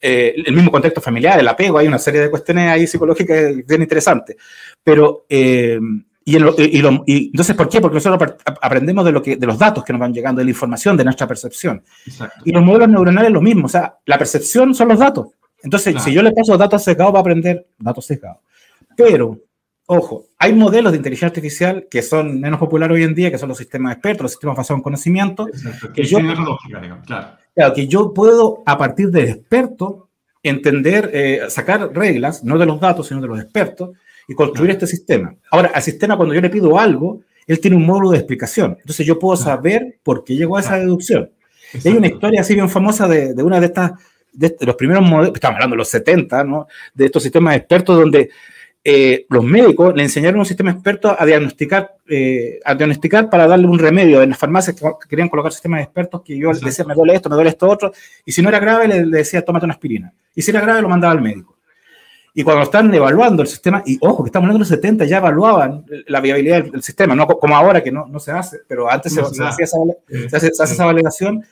Eh, el mismo contexto familiar, el apego, hay una serie de cuestiones ahí psicológicas bien interesantes. Pero, eh, y, el, y, lo, y, entonces, ¿por qué? Porque nosotros aprendemos de, lo que, de los datos que nos van llegando, de la información, de nuestra percepción. Exacto. Y los modelos neuronales lo mismo, o sea, la percepción son los datos. Entonces, claro. si yo le paso datos sesgados, va a aprender datos sesgados. Pero, ojo, hay modelos de inteligencia artificial que son menos populares hoy en día, que son los sistemas expertos, los sistemas basados en conocimiento. Exacto. Que, yo, lógica, digamos, claro Claro, que yo puedo, a partir del experto, entender, eh, sacar reglas, no de los datos, sino de los expertos, y construir este sistema. Ahora, al sistema, cuando yo le pido algo, él tiene un módulo de explicación. Entonces, yo puedo saber por qué llegó a esa deducción. Y hay una historia así bien famosa de, de una de estas, de los primeros modelos, estamos hablando de los 70, ¿no? De estos sistemas expertos donde eh, los médicos le enseñaron a un sistema experto a diagnosticar, eh, a diagnosticar para darle un remedio. En las farmacias que querían colocar sistemas expertos que yo les decía, me duele esto, me duele esto otro, y si no era grave, le, le, decía, tómate una aspirina. Y si era grave, lo mandaba al médico. Y cuando están evaluando el sistema, y ojo, que estamos hablando de los 70, ya evaluaban la viabilidad del, del sistema, no como ahora que no, no se hace, pero antes no se, se, hacía esa, se, hace, se hace esa validación.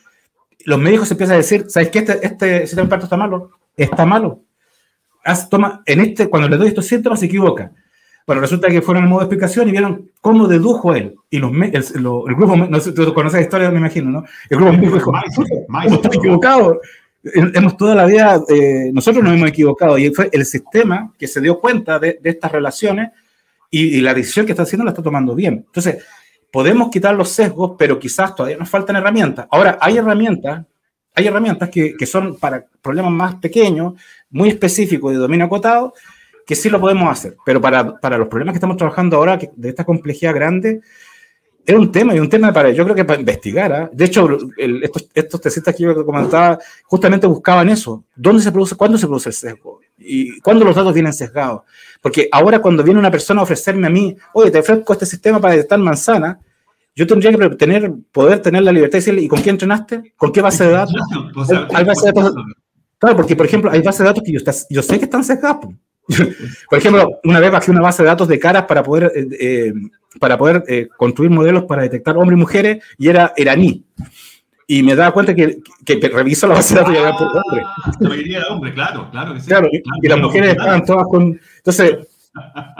Los médicos empiezan a decir, ¿sabes qué? Este, este sistema experto está malo. Está malo toma, en este, cuando le doy estos síntomas se equivoca. Bueno, resulta que fueron al modo de explicación y vieron cómo dedujo él. Y los, el, el, grupo, no sé, tú conoces la historia, me imagino, ¿no? El grupo médico dijo, hemos equivocado. Hemos toda la vida, eh, nosotros nos hemos equivocado. Y fue el sistema que se dio cuenta de, de estas relaciones y, y, la decisión que está haciendo la está tomando bien. Entonces, podemos quitar los sesgos, pero quizás todavía nos faltan herramientas. Ahora, hay herramientas, hay herramientas que, que son para problemas más pequeños, muy específicos de dominio acotado, que sí lo podemos hacer, pero para, para los problemas que estamos trabajando ahora, que, de esta complejidad grande, es un tema y un tema para, yo creo que para investigar. ¿eh? De hecho, el, estos, estos tesistas que yo comentaba justamente buscaban eso. ¿Dónde se produce, cuándo se produce el sesgo? ¿Y cuándo los datos vienen sesgados? Porque ahora cuando viene una persona a ofrecerme a mí, oye, te ofrezco este sistema para detectar manzana, yo tendría que tener, poder tener la libertad de decirle, ¿y con quién entrenaste? ¿Con qué base de datos? (laughs) ¿Hay base de datos? Claro, porque por ejemplo, hay bases de datos que yo, yo sé que están sesgadas. (laughs) Por ejemplo, una vez bajé una base de datos de caras para poder, eh, eh, para poder eh, construir modelos para detectar hombres y mujeres y era iraní. Y me daba cuenta que, que, que reviso la base de datos y era por hombre. La mayoría era hombre, claro, claro. Que sí. claro, y, y las mujeres estaban todas con... Entonces,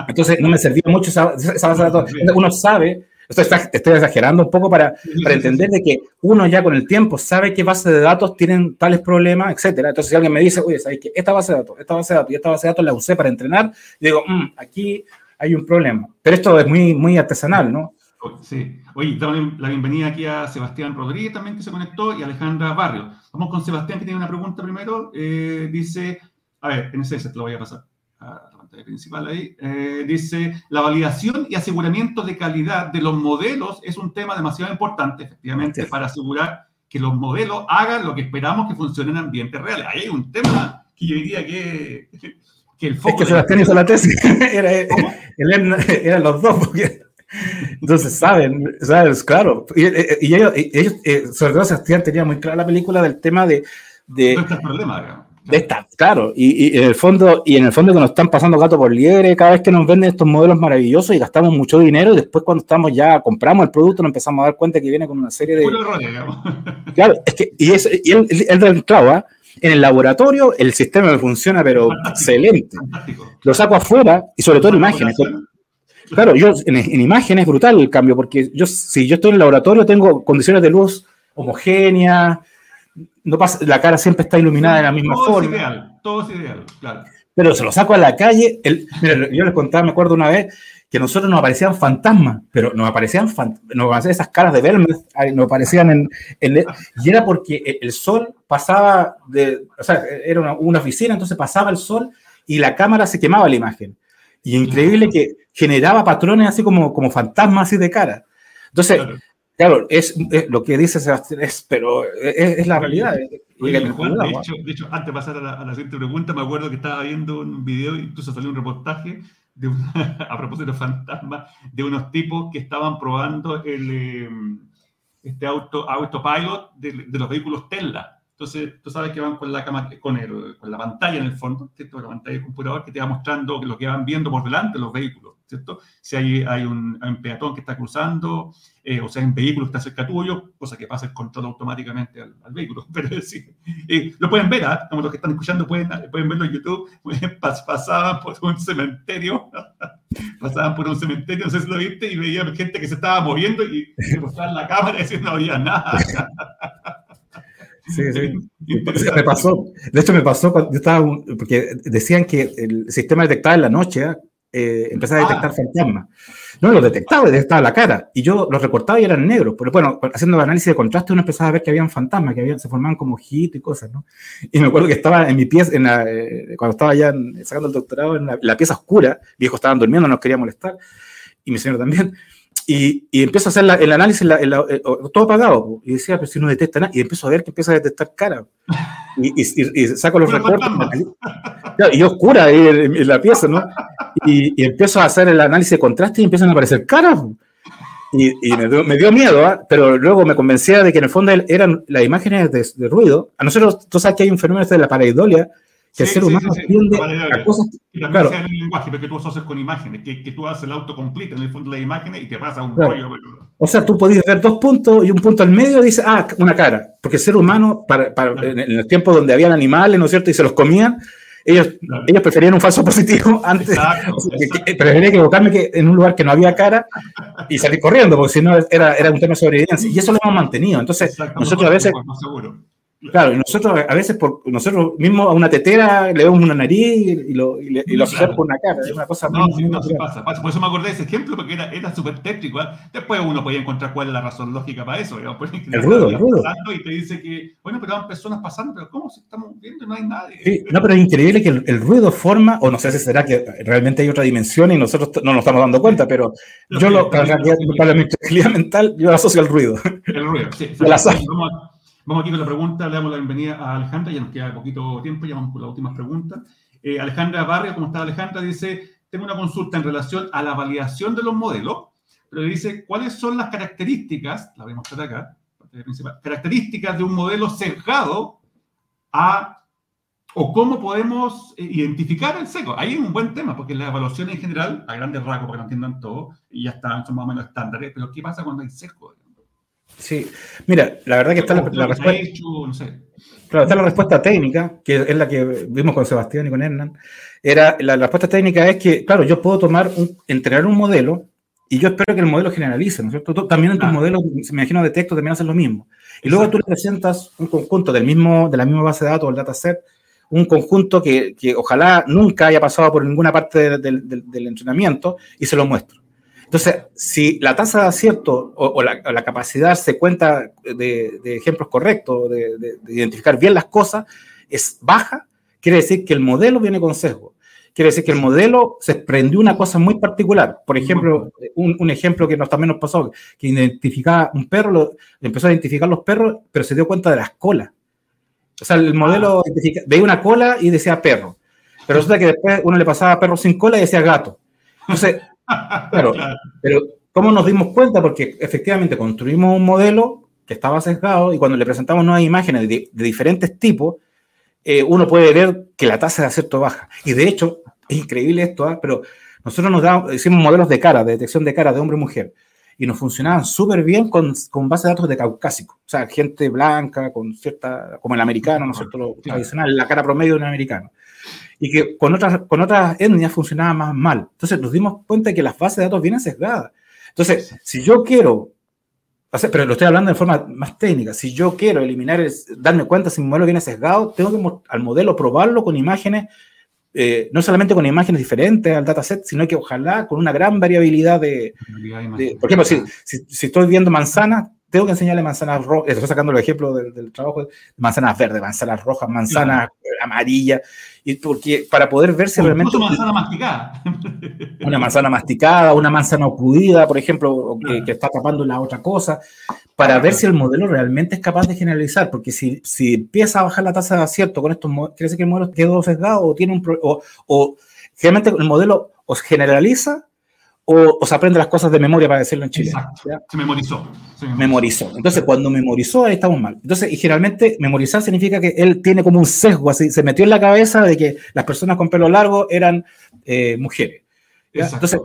entonces no me servía mucho esa, esa base de datos. (laughs) Uno sabe estoy, estoy exagerando un poco para, entender de que uno ya con el tiempo sabe qué bases de datos tienen tales problemas, etcétera. Entonces, si alguien me dice, oye, ¿sabes qué? Esta base de datos, esta base de datos y esta base de datos la usé para entrenar, digo, mmm, aquí hay un problema. Pero esto es muy, muy artesanal, ¿no? Sí. Oye, damos la bienvenida aquí a Sebastián Rodríguez también que se conectó y Alejandra Barrio. Vamos con Sebastián que tiene una pregunta primero. Eh, dice, a ver, en ese te lo voy a pasar pantalla principal ahí. Eh, dice, la validación y aseguramiento de calidad de los modelos es un tema demasiado importante, efectivamente, para asegurar que los modelos hagan lo que esperamos que funcionen en ambientes reales. Ahí hay un tema que yo diría que, (laughs) que el foco... Es que Sebastián hizo la tesis. (laughs) era, era, eran los dos, porque... Entonces, saben, ¿sabes? Claro. Y, y ellos, y ellos eh, sobre todo Sebastián tenía muy clara la película del tema de... de no está el problema, digamos. De esta, claro, y, y, en el fondo, y en el fondo que nos están pasando gato por liebre cada vez que nos venden estos modelos maravillosos y gastamos mucho dinero, y después cuando estamos ya, compramos el producto, nos empezamos a dar cuenta que viene con una serie de. (laughs) Claro, es que, y, es, y él, él, él en el laboratorio el sistema me funciona, pero fantástico, excelente. Fantástico. Lo saco afuera y sobre todo en imágenes. Claro, yo en, en imágenes es brutal el cambio, porque yo, si yo estoy en el laboratorio, tengo condiciones de luz homogéneas no pasa, la cara siempre está iluminada de la misma todo forma. Es ideal, todo es ideal, claro. Pero se lo saco a la calle. El, mira, yo les contaba, me acuerdo una vez que a nosotros nos aparecían fantasmas, pero nos aparecían, nos aparecían esas caras de Belmez, nos aparecían en, en, Y era porque el sol pasaba de. O sea, era una, una, oficina, entonces pasaba el sol y la cámara se quemaba la imagen. Y increíble que generaba patrones así como, como fantasmas así de cara. Entonces. Claro Claro, es, es, lo que dice Sebastián, es, pero es, es la realidad. Oye, Juan, de, hecho, de, hecho, antes de pasar a la, a la, siguiente pregunta, me acuerdo que estaba viendo un video, incluso salió un reportaje de una, (laughs) a propósito de fantasmas, de unos tipos que estaban probando el, eh, este auto, autopilot de, de, los vehículos Tesla. Entonces, tú sabes que van con la, cama, con, el, con la pantalla en el fondo, ¿cierto? la pantalla del computador que te va mostrando lo que van viendo por delante los vehículos. ¿cierto? Si hay, hay, un, hay, un, peatón que está cruzando, eh, o sea, un vehículo está cerca tuyo, cosa que pasa el control automáticamente al, al vehículo. (laughs) Pero sí, eh, lo pueden ver, ¿eh? como los que están escuchando pueden, pueden verlo en YouTube, (laughs) pas, pasaban por un cementerio, (laughs) pasaban por un cementerio, no sé si lo viste, y veían gente que se estaba moviendo y mostraban la cámara y decían no había nada. Sí, sí. Me pasó. De hecho, me pasó cuando yo estaba. Porque decían que el sistema detectaba en la noche eh, empezaba a detectar ah. fantasmas. No, los detectaba, detectaba la cara. Y yo los recortaba y eran negros. Pero bueno, haciendo el análisis de contraste, uno empezaba a ver que habían fantasmas, que habían, se formaban como ojitos y cosas, ¿no? Y me acuerdo que estaba en mi pieza, en la, eh, cuando estaba ya sacando el doctorado, en la, la pieza oscura, viejos estaban durmiendo, no nos quería molestar, y mi señor también. Y, y, empiezo a hacer la, el análisis, la, la, eh, todo apagado. Y decía, pero si no detecta nada. Y empiezo a ver que empieza a detectar cara. Y, y, y saco los recortes. y oscura en, en, la pieza, ¿no? Y, empiezo a hacer el análisis de contraste y empiezan a aparecer caras. Y, me dio, me, dio, miedo, ¿eh? pero luego me convencía de que en el fondo eran las imágenes de, de ruido. A nosotros, tú sabes que hay un fenómeno este de la pareidolia, que sí, el ser humano sí, sí, tiende a cosas. Y también claro. el lenguaje, porque tú haces con imágenes, que, que tú haces el autocomplete en el fondo de las imágenes y te pasa un claro. rollo. O sea, tú podías ver dos puntos y un punto al medio y dices, ah, una cara. Porque el ser humano, para, para, en el tiempo donde habían animales, ¿no es cierto? Y se los comían, ellos, ellos preferían un falso positivo (laughs) antes. Exacto, preferían equivocarme que en un lugar que no había cara y salir corriendo, porque si no era, era un tema de sobrevivencia. Y eso lo hemos mantenido. Entonces, nosotros a veces. Claro, y nosotros a veces, por, nosotros mismos a una tetera le vemos una nariz y lo, y, y lo asociamos con una cara. Es una cosa no, muy, no, pasa, pasa, Por eso me acordé de ese ejemplo, porque era, era súper técnico. ¿eh? Después uno podía encontrar cuál es la razón lógica para eso. (laughs) el ruido, el ruido. Y te dice que, bueno, pero van personas pasando, pero ¿cómo se estamos viendo? No hay nadie. Sí, no, pero es increíble que el, el, ruido forma, o no sé si será que realmente hay otra dimensión y nosotros no nos estamos dando cuenta, pero yo lo, para, la tranquilidad mental, yo asocio al ruido. El ruido, sí. (laughs) Vamos aquí con la pregunta, le damos la bienvenida a Alejandra, ya nos queda poquito tiempo, ya vamos por las últimas preguntas. Eh, Alejandra Barrio, ¿cómo está Alejandra? Dice, tengo una consulta en relación a la validación de los modelos, pero dice, ¿cuáles son las características, la voy a mostrar acá, características de un modelo sesgado a, o cómo podemos eh, identificar el seco? Ahí es un buen tema, porque la evaluación en general, a grandes rasgos, para que no entiendan todo, ya están, son más o menos estándares, pero ¿qué pasa cuando hay sesgo? Sí, mira, la verdad que está la, respuesta. Claro, está la respuesta técnica, que es la que vimos con Sebastián y con Hernán. Era, la, respuesta técnica es que, claro, yo puedo tomar, un, entrenar un modelo y yo espero que el modelo generalice, ¿no es cierto? también en tus modelos, me imagino, de texto también hacen lo mismo. Y luego tú le presentas un conjunto del mismo, de la misma base de datos, el dataset, un conjunto que, que ojalá nunca haya pasado por ninguna parte del entrenamiento y se lo muestro. Entonces, si la tasa de acierto o, la, capacidad se cuenta de, ejemplos correctos, de, identificar bien las cosas, es baja, quiere decir que el modelo viene con sesgo. Quiere decir que el modelo se prendió una cosa muy particular. Por ejemplo, un, ejemplo que nos, también nos pasó, que identificaba un perro, lo, empezó a identificar los perros, pero se dio cuenta de las colas. O sea, el modelo ah. veía una cola y decía perro. Pero resulta que después uno le pasaba perro sin cola y decía gato. Entonces, (laughs) Claro, pero ¿cómo nos dimos cuenta? Porque efectivamente construimos un modelo que estaba sesgado y cuando le presentamos nuevas imágenes de, diferentes tipos, eh, uno puede ver que la tasa de acierto baja. Y de hecho, es increíble esto, ¿ah? pero nosotros nos damos, hicimos modelos de cara, de detección de cara de hombre y mujer, y nos funcionaban súper bien con, con base de datos de caucásico, o sea, gente blanca, con cierta, como el americano, ¿no es cierto? Lo tradicional, la cara promedio de un americano y que con otras, con otras etnias funcionaba más mal. Entonces nos dimos cuenta de que las bases de datos vienen sesgadas. Entonces, si yo quiero, pero lo estoy hablando de forma más técnica, si yo quiero eliminar, darme cuenta si mi modelo viene sesgado, tengo que al modelo probarlo con imágenes, eh, no solamente con imágenes diferentes al dataset, sino que ojalá con una gran variabilidad de... por ejemplo, si, si, estoy viendo manzanas, tengo que enseñarle manzanas rojas, estoy sacando el ejemplo del, trabajo, manzanas verdes, manzanas rojas, manzanas amarillas, y porque para poder ver si realmente... (laughs) Una manzana masticada. Una manzana masticada, una manzana por ejemplo, que, está tapando la otra cosa, para ver si el modelo realmente es capaz de generalizar, porque si, si empieza a bajar la tasa de acierto con estos modelos, quiere decir que el modelo quedó sesgado o tiene un... O, o generalmente el modelo os generaliza o, se aprende las cosas de memoria, para decirlo en Chile. Exacto. Se memorizó. se memorizó. Entonces, cuando memorizó, ahí estamos mal. Entonces, y generalmente, memorizar significa que él tiene como un sesgo, así, se metió en la cabeza de que las personas con pelo largo eran eh, mujeres. Entonces,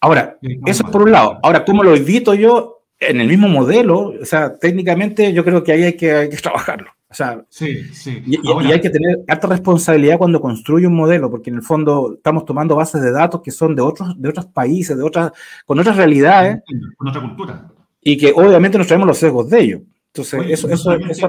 ahora, eso es por un lado. Ahora, ¿cómo lo evito yo en el mismo modelo? O sea, técnicamente yo creo que ahí hay que, hay que trabajarlo. O sea, sí, sí. Y, hay que tener alta responsabilidad cuando construye un modelo, porque en el fondo estamos tomando bases de datos que son de otros, de otros países, de otras, con otras realidades. Con otra cultura. Y que obviamente nos traemos los sesgos de ellos. Entonces, eso, eso, eso,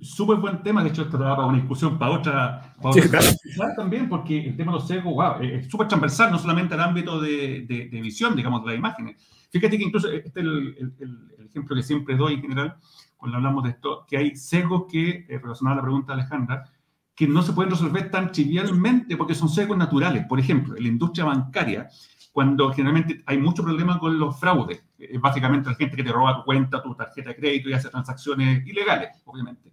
Súper buen tema, de hecho, esto da para una discusión para otra. Para también, porque el tema de los sesgos, wow, es súper transversal, no solamente al ámbito de, de, visión, digamos, de las imágenes. Fíjate que incluso este es el, el ejemplo que siempre doy en general cuando hablamos de esto, que hay sesgos que, eh, a la pregunta de Alejandra, que no se pueden resolver tan trivialmente porque son sesgos naturales. Por ejemplo, en la industria bancaria, cuando generalmente hay mucho problema con los fraudes, es básicamente la gente que te roba tu cuenta, tu tarjeta de crédito y hace transacciones ilegales, obviamente.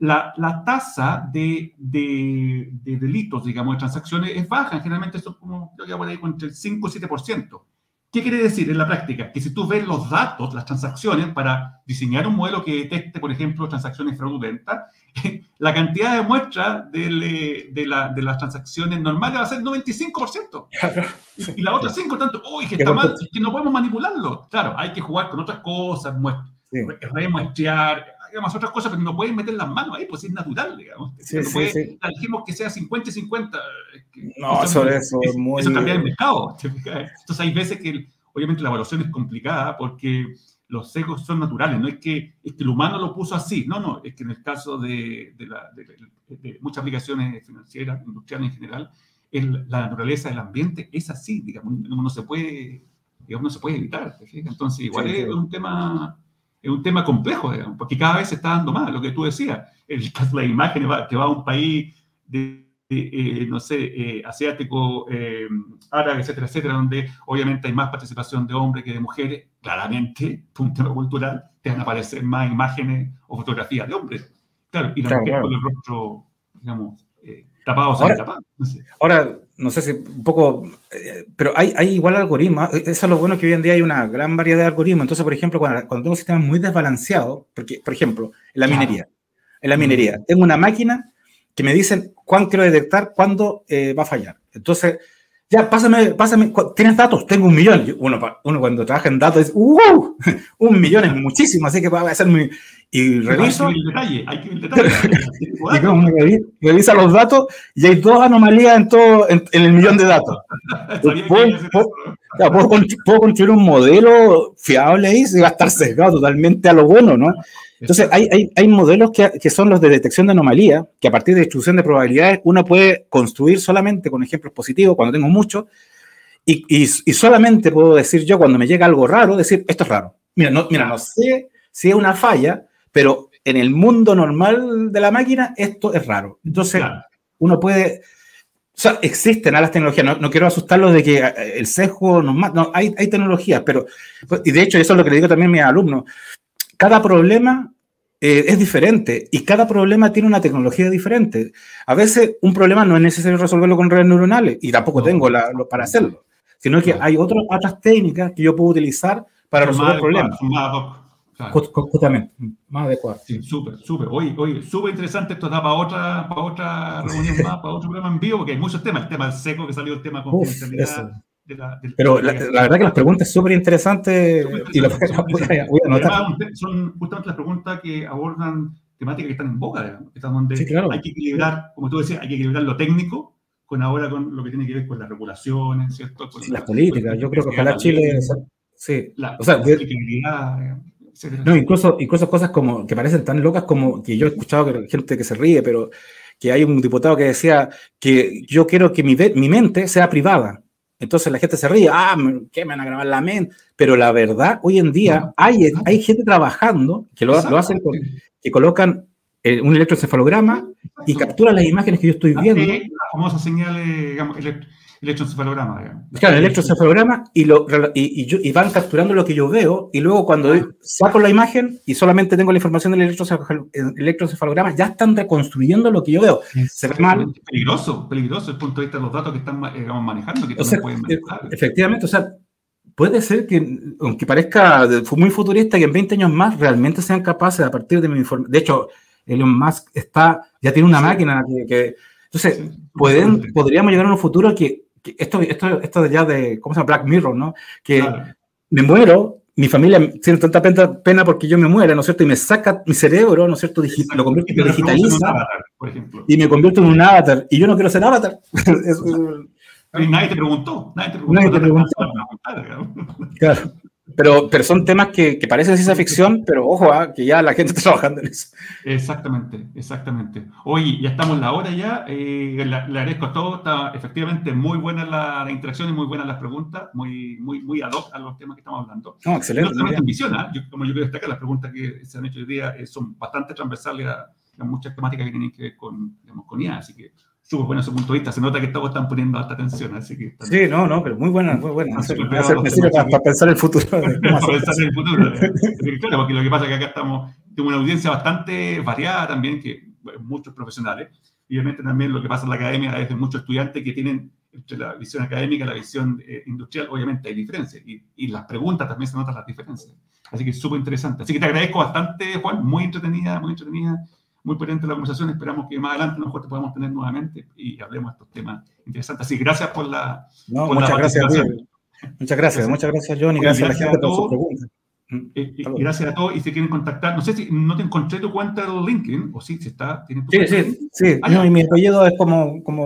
La, la tasa de, de, de, delitos, digamos, de transacciones es baja, generalmente son como, yo digo, entre el 5 y 7%. ¿Qué quiere decir en la práctica? Que si tú ves los datos, las transacciones, para diseñar un modelo que detecte, por ejemplo, transacciones fraudulentas, (laughs) la cantidad de muestras de, de, las transacciones normales va a ser 95%. Y la otra 5%, tanto, uy, que está mal, que no podemos manipularlo. Claro, hay que jugar con otras cosas, remuestrear, digamos, otras cosas, pero no pueden meter las manos ahí, pues es natural, digamos. Sí, no sí, puede, sí. Dijimos que sea 50 y 50. No, eso, eso es muy... Eso cambia el mercado. (laughs) Entonces hay veces que, obviamente, la evaluación es complicada porque los sesgos son naturales, no es que, es que el humano lo puso así, no, no, es que en el caso de, de, la, de muchas aplicaciones financieras, industriales en general, el, la naturaleza del ambiente es así, digamos, no, se puede, digamos, no se puede evitar. Entonces, igual sí, es, sí. un tema, es un tema complejo, digamos, porque cada vez se está dando más, lo que tú decías, el (laughs) la imagen que va a un país de, eh, no sé, eh, asiático, eh, árabe, etcétera, etcétera, donde obviamente hay más participación de hombres que de mujeres, claramente, (laughs) punto cultural, te van a aparecer más imágenes o fotografías de hombres. Claro, y la claro, mujer claro. con el rostro, digamos, tapado o tapado. No sé. ahora, no sé si un poco, eh, pero hay, hay igual algoritmos. Eso es lo bueno que hoy en día hay una gran variedad de algoritmos. Entonces, por ejemplo, cuando, cuando tengo sistemas muy desbalanceados, porque, por ejemplo, en la minería, en la minería, tengo una máquina que me dicen cuándo quiero detectar cuándo eh, va a fallar. Entonces, ya, pásame, pásame, ¿tienes datos? Tengo un millón. Uno, uno cuando trabaja en datos dice, ¡uh! (laughs) Un millón es muchísimo, así que va a ser muy... Y reviso... Hay que ver el detalle, hay que ver el detalle. (laughs) y como revisa los datos y hay dos anomalías en todo, en, en el millón de datos. (laughs) puedo, puedo, puedo, puedo, construir un modelo fiable ahí y va a estar sesgado totalmente a lo bueno, ¿no? Entonces, hay, hay, hay modelos que, que, son los de detección de anomalía, que a partir de distribución de probabilidades uno puede construir solamente con ejemplos positivos, cuando tengo muchos, y, y, y, solamente puedo decir yo, cuando me llega algo raro, decir, esto es raro. Mira, no, mira, no sé si es una falla, pero en el mundo normal de la máquina, esto es raro. Entonces, claro. uno puede... O sea, existen a las tecnologías, no, no, quiero asustarlos de que el sesgo nos mata, no, hay, hay tecnologías, pero, y de hecho eso es lo que le digo también a mis alumnos, cada problema eh, es diferente y cada problema tiene una tecnología diferente. A veces un problema no es necesario resolverlo con redes neuronales y tampoco no, tengo la, lo, para hacerlo, sino que hay otras, otras técnicas que yo puedo utilizar para resolver problemas. Claro. Justamente, más adecuado. Sí, súper, súper. Oye, oye, súper interesante. Esto da para otra, para otra reunión más, para otro programa en vivo, porque hay muchos temas. El tema del seco que salió, el tema con de la, del, Pero la, la, verdad que las preguntas son súper interesantes y las. Son justamente las preguntas que abordan temáticas que están en boca, digamos, que están donde sí, claro. hay que equilibrar, como tú decías, hay que equilibrar lo técnico con ahora con lo que tiene que ver con las regulaciones, ¿cierto? Con sí, las políticas, yo creo que ojalá Chile... Sí, la, o sea, la no, incluso, incluso cosas como que parecen tan locas como que yo he escuchado que gente que se ríe, pero que hay un diputado que decía que yo quiero que mi, mi mente sea privada. Entonces la gente se ríe, ah, ¿qué me van a grabar la mente? Pero la verdad, hoy en día hay, hay gente trabajando que lo, lo hacen, con, que colocan eh, un electroencefalograma y capturan las imágenes que yo estoy viendo. La famosa señal, digamos, electroencefalograma. Digamos. Claro, el electroencefalograma y, lo, y, y, yo, y, van capturando lo que yo veo y luego cuando ah. saco la imagen y solamente tengo la información del electroencefalograma, ya están reconstruyendo lo que yo veo. Se ve mal. Peligroso, peligroso desde el punto de vista de los datos que están digamos, manejando, que o sea, pueden eh, manejar. Efectivamente, o sea, puede ser que, aunque parezca muy futurista, que en 20 años más realmente sean capaces a partir de mi información. De hecho, Elon Musk está, ya tiene una sí. máquina que, que entonces, pueden, podríamos llegar a un futuro que esto, esto, esto ya de, ¿cómo se llama? Black Mirror, ¿no? Que claro. me muero, mi familia siente tanta pena, pena, porque yo me muera, ¿no es cierto? Y me saca mi cerebro, ¿no es cierto? Digi lo convierte, lo digitaliza avatar, y me convierto en un avatar. Y yo no quiero ser avatar. (laughs) es, nadie te preguntó. Nadie te preguntó. Nadie te preguntó. Claro. Pero, pero son temas que, que parecen ciencia ficción, pero ojo, ¿eh? que ya la gente (laughs) está trabajando en eso. Exactamente, exactamente. Oye, ya estamos la hora ya. Eh, le, agradezco a todos. Está efectivamente muy buena la, la, interacción y muy buenas las preguntas, muy, muy, muy ad hoc a los temas que estamos hablando. No, excelente. No solamente ambición, ¿eh? yo, como yo quiero destacar, las preguntas que se han hecho hoy día eh, son bastante transversales a, a, muchas temáticas que tienen que ver con, digamos, con IA, así que súper bueno su punto de vista. Se nota que todos están poniendo alta atención, así que... Sí, no, no, pero muy buena, muy buena. Me sirve para, para, pensar el futuro. (laughs) para pensar en el futuro. claro, porque lo que pasa es que acá estamos, tenemos una audiencia bastante variada también, que muchos profesionales. Y obviamente también lo que pasa en la academia es de muchos estudiantes que tienen entre la visión académica y la visión eh, industrial, obviamente hay diferencias. Y, y, las preguntas también se notan las diferencias. Así que es súper interesante. Así que te agradezco bastante, Juan, muy entretenida, muy entretenida muy potente la conversación. Esperamos que más adelante te podamos tener nuevamente y hablemos de estos temas interesantes. Así gracias por la. No, por muchas la gracias. Muchas gracias, muchas gracias, Johnny. Gracias, gracias, a la gente por sus preguntas. Mm, eh, gracias a todos y se quieren contactar. No sé si no te encontré tu cuenta de LinkedIn o sí, si está. sí, sí, sí. Ah, mi apellido es como, como